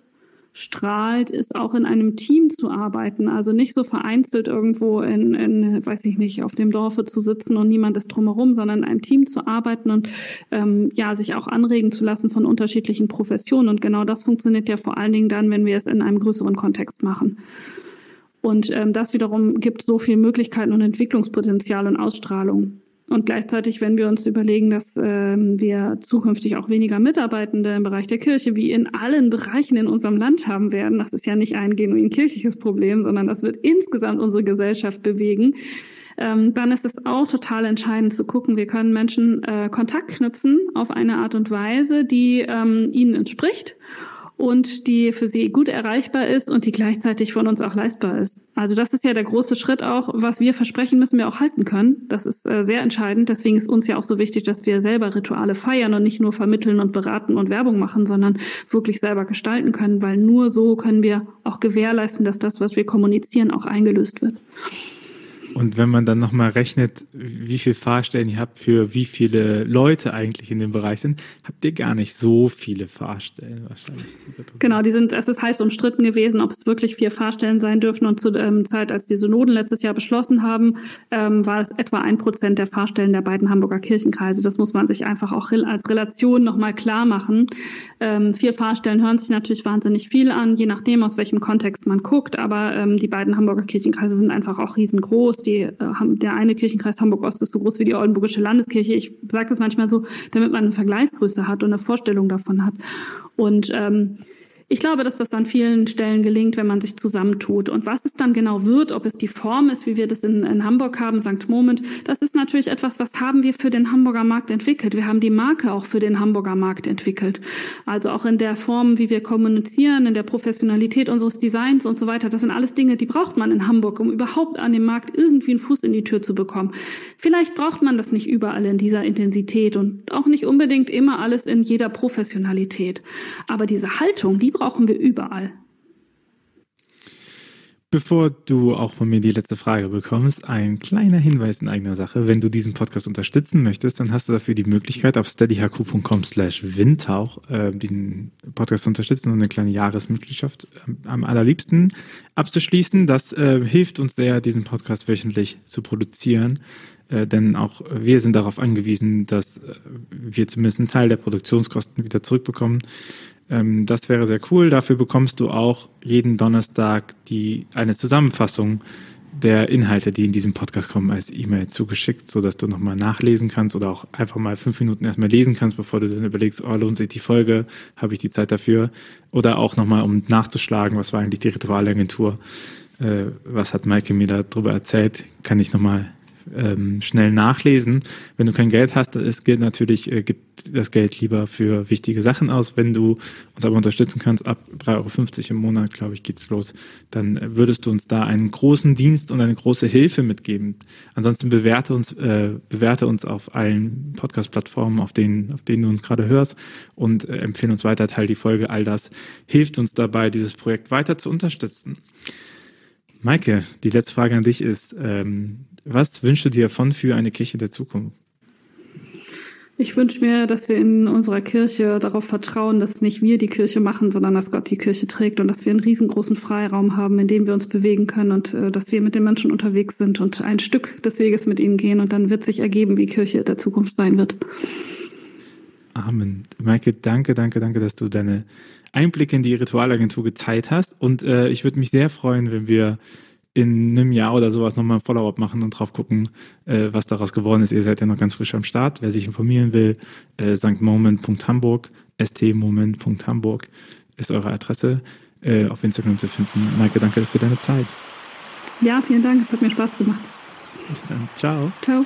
strahlt, ist auch in einem Team zu arbeiten. Also nicht so vereinzelt irgendwo in, in weiß ich nicht, auf dem Dorfe zu sitzen und niemand ist drumherum, sondern in einem Team zu arbeiten und ähm, ja, sich auch anregen zu lassen von unterschiedlichen Professionen. Und genau das funktioniert ja vor allen Dingen dann, wenn wir es in einem größeren Kontext machen. Und ähm, das wiederum gibt so viele Möglichkeiten und Entwicklungspotenzial und Ausstrahlung. Und gleichzeitig, wenn wir uns überlegen, dass ähm, wir zukünftig auch weniger Mitarbeitende im Bereich der Kirche wie in allen Bereichen in unserem Land haben werden, das ist ja nicht ein genuin kirchliches Problem, sondern das wird insgesamt unsere Gesellschaft bewegen, ähm, dann ist es auch total entscheidend zu gucken, wir können Menschen äh, Kontakt knüpfen auf eine Art und Weise, die ähm, ihnen entspricht und die für sie gut erreichbar ist und die gleichzeitig von uns auch leistbar ist. Also das ist ja der große Schritt auch, was wir versprechen, müssen wir auch halten können. Das ist äh, sehr entscheidend. Deswegen ist uns ja auch so wichtig, dass wir selber Rituale feiern und nicht nur vermitteln und beraten und Werbung machen, sondern wirklich selber gestalten können, weil nur so können wir auch gewährleisten, dass das, was wir kommunizieren, auch eingelöst wird. Und wenn man dann nochmal rechnet, wie viele Fahrstellen ihr habt für wie viele Leute eigentlich in dem Bereich sind, habt ihr gar nicht so viele Fahrstellen wahrscheinlich. Genau, die sind, es ist heiß umstritten gewesen, ob es wirklich vier Fahrstellen sein dürfen. Und zur ähm, Zeit, als die Synoden letztes Jahr beschlossen haben, ähm, war es etwa ein Prozent der Fahrstellen der beiden Hamburger Kirchenkreise. Das muss man sich einfach auch als Relation nochmal klar machen. Ähm, vier Fahrstellen hören sich natürlich wahnsinnig viel an, je nachdem, aus welchem Kontext man guckt. Aber ähm, die beiden Hamburger Kirchenkreise sind einfach auch riesengroß. Die, äh, der eine Kirchenkreis Hamburg-Ost ist so groß wie die Oldenburgische Landeskirche. Ich sage das manchmal so, damit man eine Vergleichsgröße hat und eine Vorstellung davon hat. Und ähm, ich glaube, dass das an vielen Stellen gelingt, wenn man sich zusammentut. Und was es dann genau wird, ob es die Form ist, wie wir das in, in Hamburg haben, St. Moment, das ist natürlich etwas, was haben wir für den Hamburger Markt entwickelt. Wir haben die Marke auch für den Hamburger Markt entwickelt. Also auch in der Form, wie wir kommunizieren, in der Professionalität unseres Designs und so weiter. Das sind alles Dinge, die braucht man in Hamburg, um überhaupt an dem Markt irgendwie einen Fuß in die Tür zu bekommen. Vielleicht braucht man das nicht überall in dieser Intensität und auch nicht unbedingt immer alles in jeder Professionalität. Aber diese Haltung, die brauchen wir überall. Bevor du auch von mir die letzte Frage bekommst, ein kleiner Hinweis in eigener Sache. Wenn du diesen Podcast unterstützen möchtest, dann hast du dafür die Möglichkeit, auf steadyhq.com slash windtauch äh, diesen Podcast zu unterstützen und eine kleine Jahresmitgliedschaft am allerliebsten abzuschließen. Das äh, hilft uns sehr, diesen Podcast wöchentlich zu produzieren. Äh, denn auch wir sind darauf angewiesen, dass äh, wir zumindest einen Teil der Produktionskosten wieder zurückbekommen. Ähm, das wäre sehr cool. Dafür bekommst du auch jeden Donnerstag die, eine Zusammenfassung der Inhalte, die in diesem Podcast kommen, als E-Mail zugeschickt, so dass du nochmal nachlesen kannst oder auch einfach mal fünf Minuten erstmal lesen kannst, bevor du dann überlegst, oh, lohnt sich die Folge, habe ich die Zeit dafür? Oder auch nochmal, um nachzuschlagen, was war eigentlich die Ritualagentur, äh, was hat Maike mir darüber erzählt, kann ich nochmal ähm, schnell nachlesen. Wenn du kein Geld hast, es gilt natürlich, äh, gibt das Geld lieber für wichtige Sachen aus. Wenn du uns aber unterstützen kannst, ab 3,50 Euro im Monat, glaube ich, geht's los, dann würdest du uns da einen großen Dienst und eine große Hilfe mitgeben. Ansonsten bewerte uns, äh, bewerte uns auf allen Podcast-Plattformen, auf denen, auf denen du uns gerade hörst und äh, empfehle uns weiter, teil die Folge. All das hilft uns dabei, dieses Projekt weiter zu unterstützen. Maike, die letzte Frage an dich ist, ähm, was wünschst du dir von für eine Kirche der Zukunft? Ich wünsche mir, dass wir in unserer Kirche darauf vertrauen, dass nicht wir die Kirche machen, sondern dass Gott die Kirche trägt und dass wir einen riesengroßen Freiraum haben, in dem wir uns bewegen können und äh, dass wir mit den Menschen unterwegs sind und ein Stück des Weges mit ihnen gehen und dann wird sich ergeben, wie Kirche der Zukunft sein wird. Amen. Maike, danke, danke, danke, dass du deine Einblicke in die Ritualagentur geteilt hast und äh, ich würde mich sehr freuen, wenn wir in einem Jahr oder sowas nochmal ein Follow-up machen und drauf gucken, äh, was daraus geworden ist. Ihr seid ja noch ganz frisch am Start. Wer sich informieren will, äh, stmoment.hamburg, stmoment.hamburg ist eure Adresse äh, auf Instagram zu finden. Maike, danke für deine Zeit. Ja, vielen Dank. Es hat mir Spaß gemacht. Bis dann. Ciao. Ciao.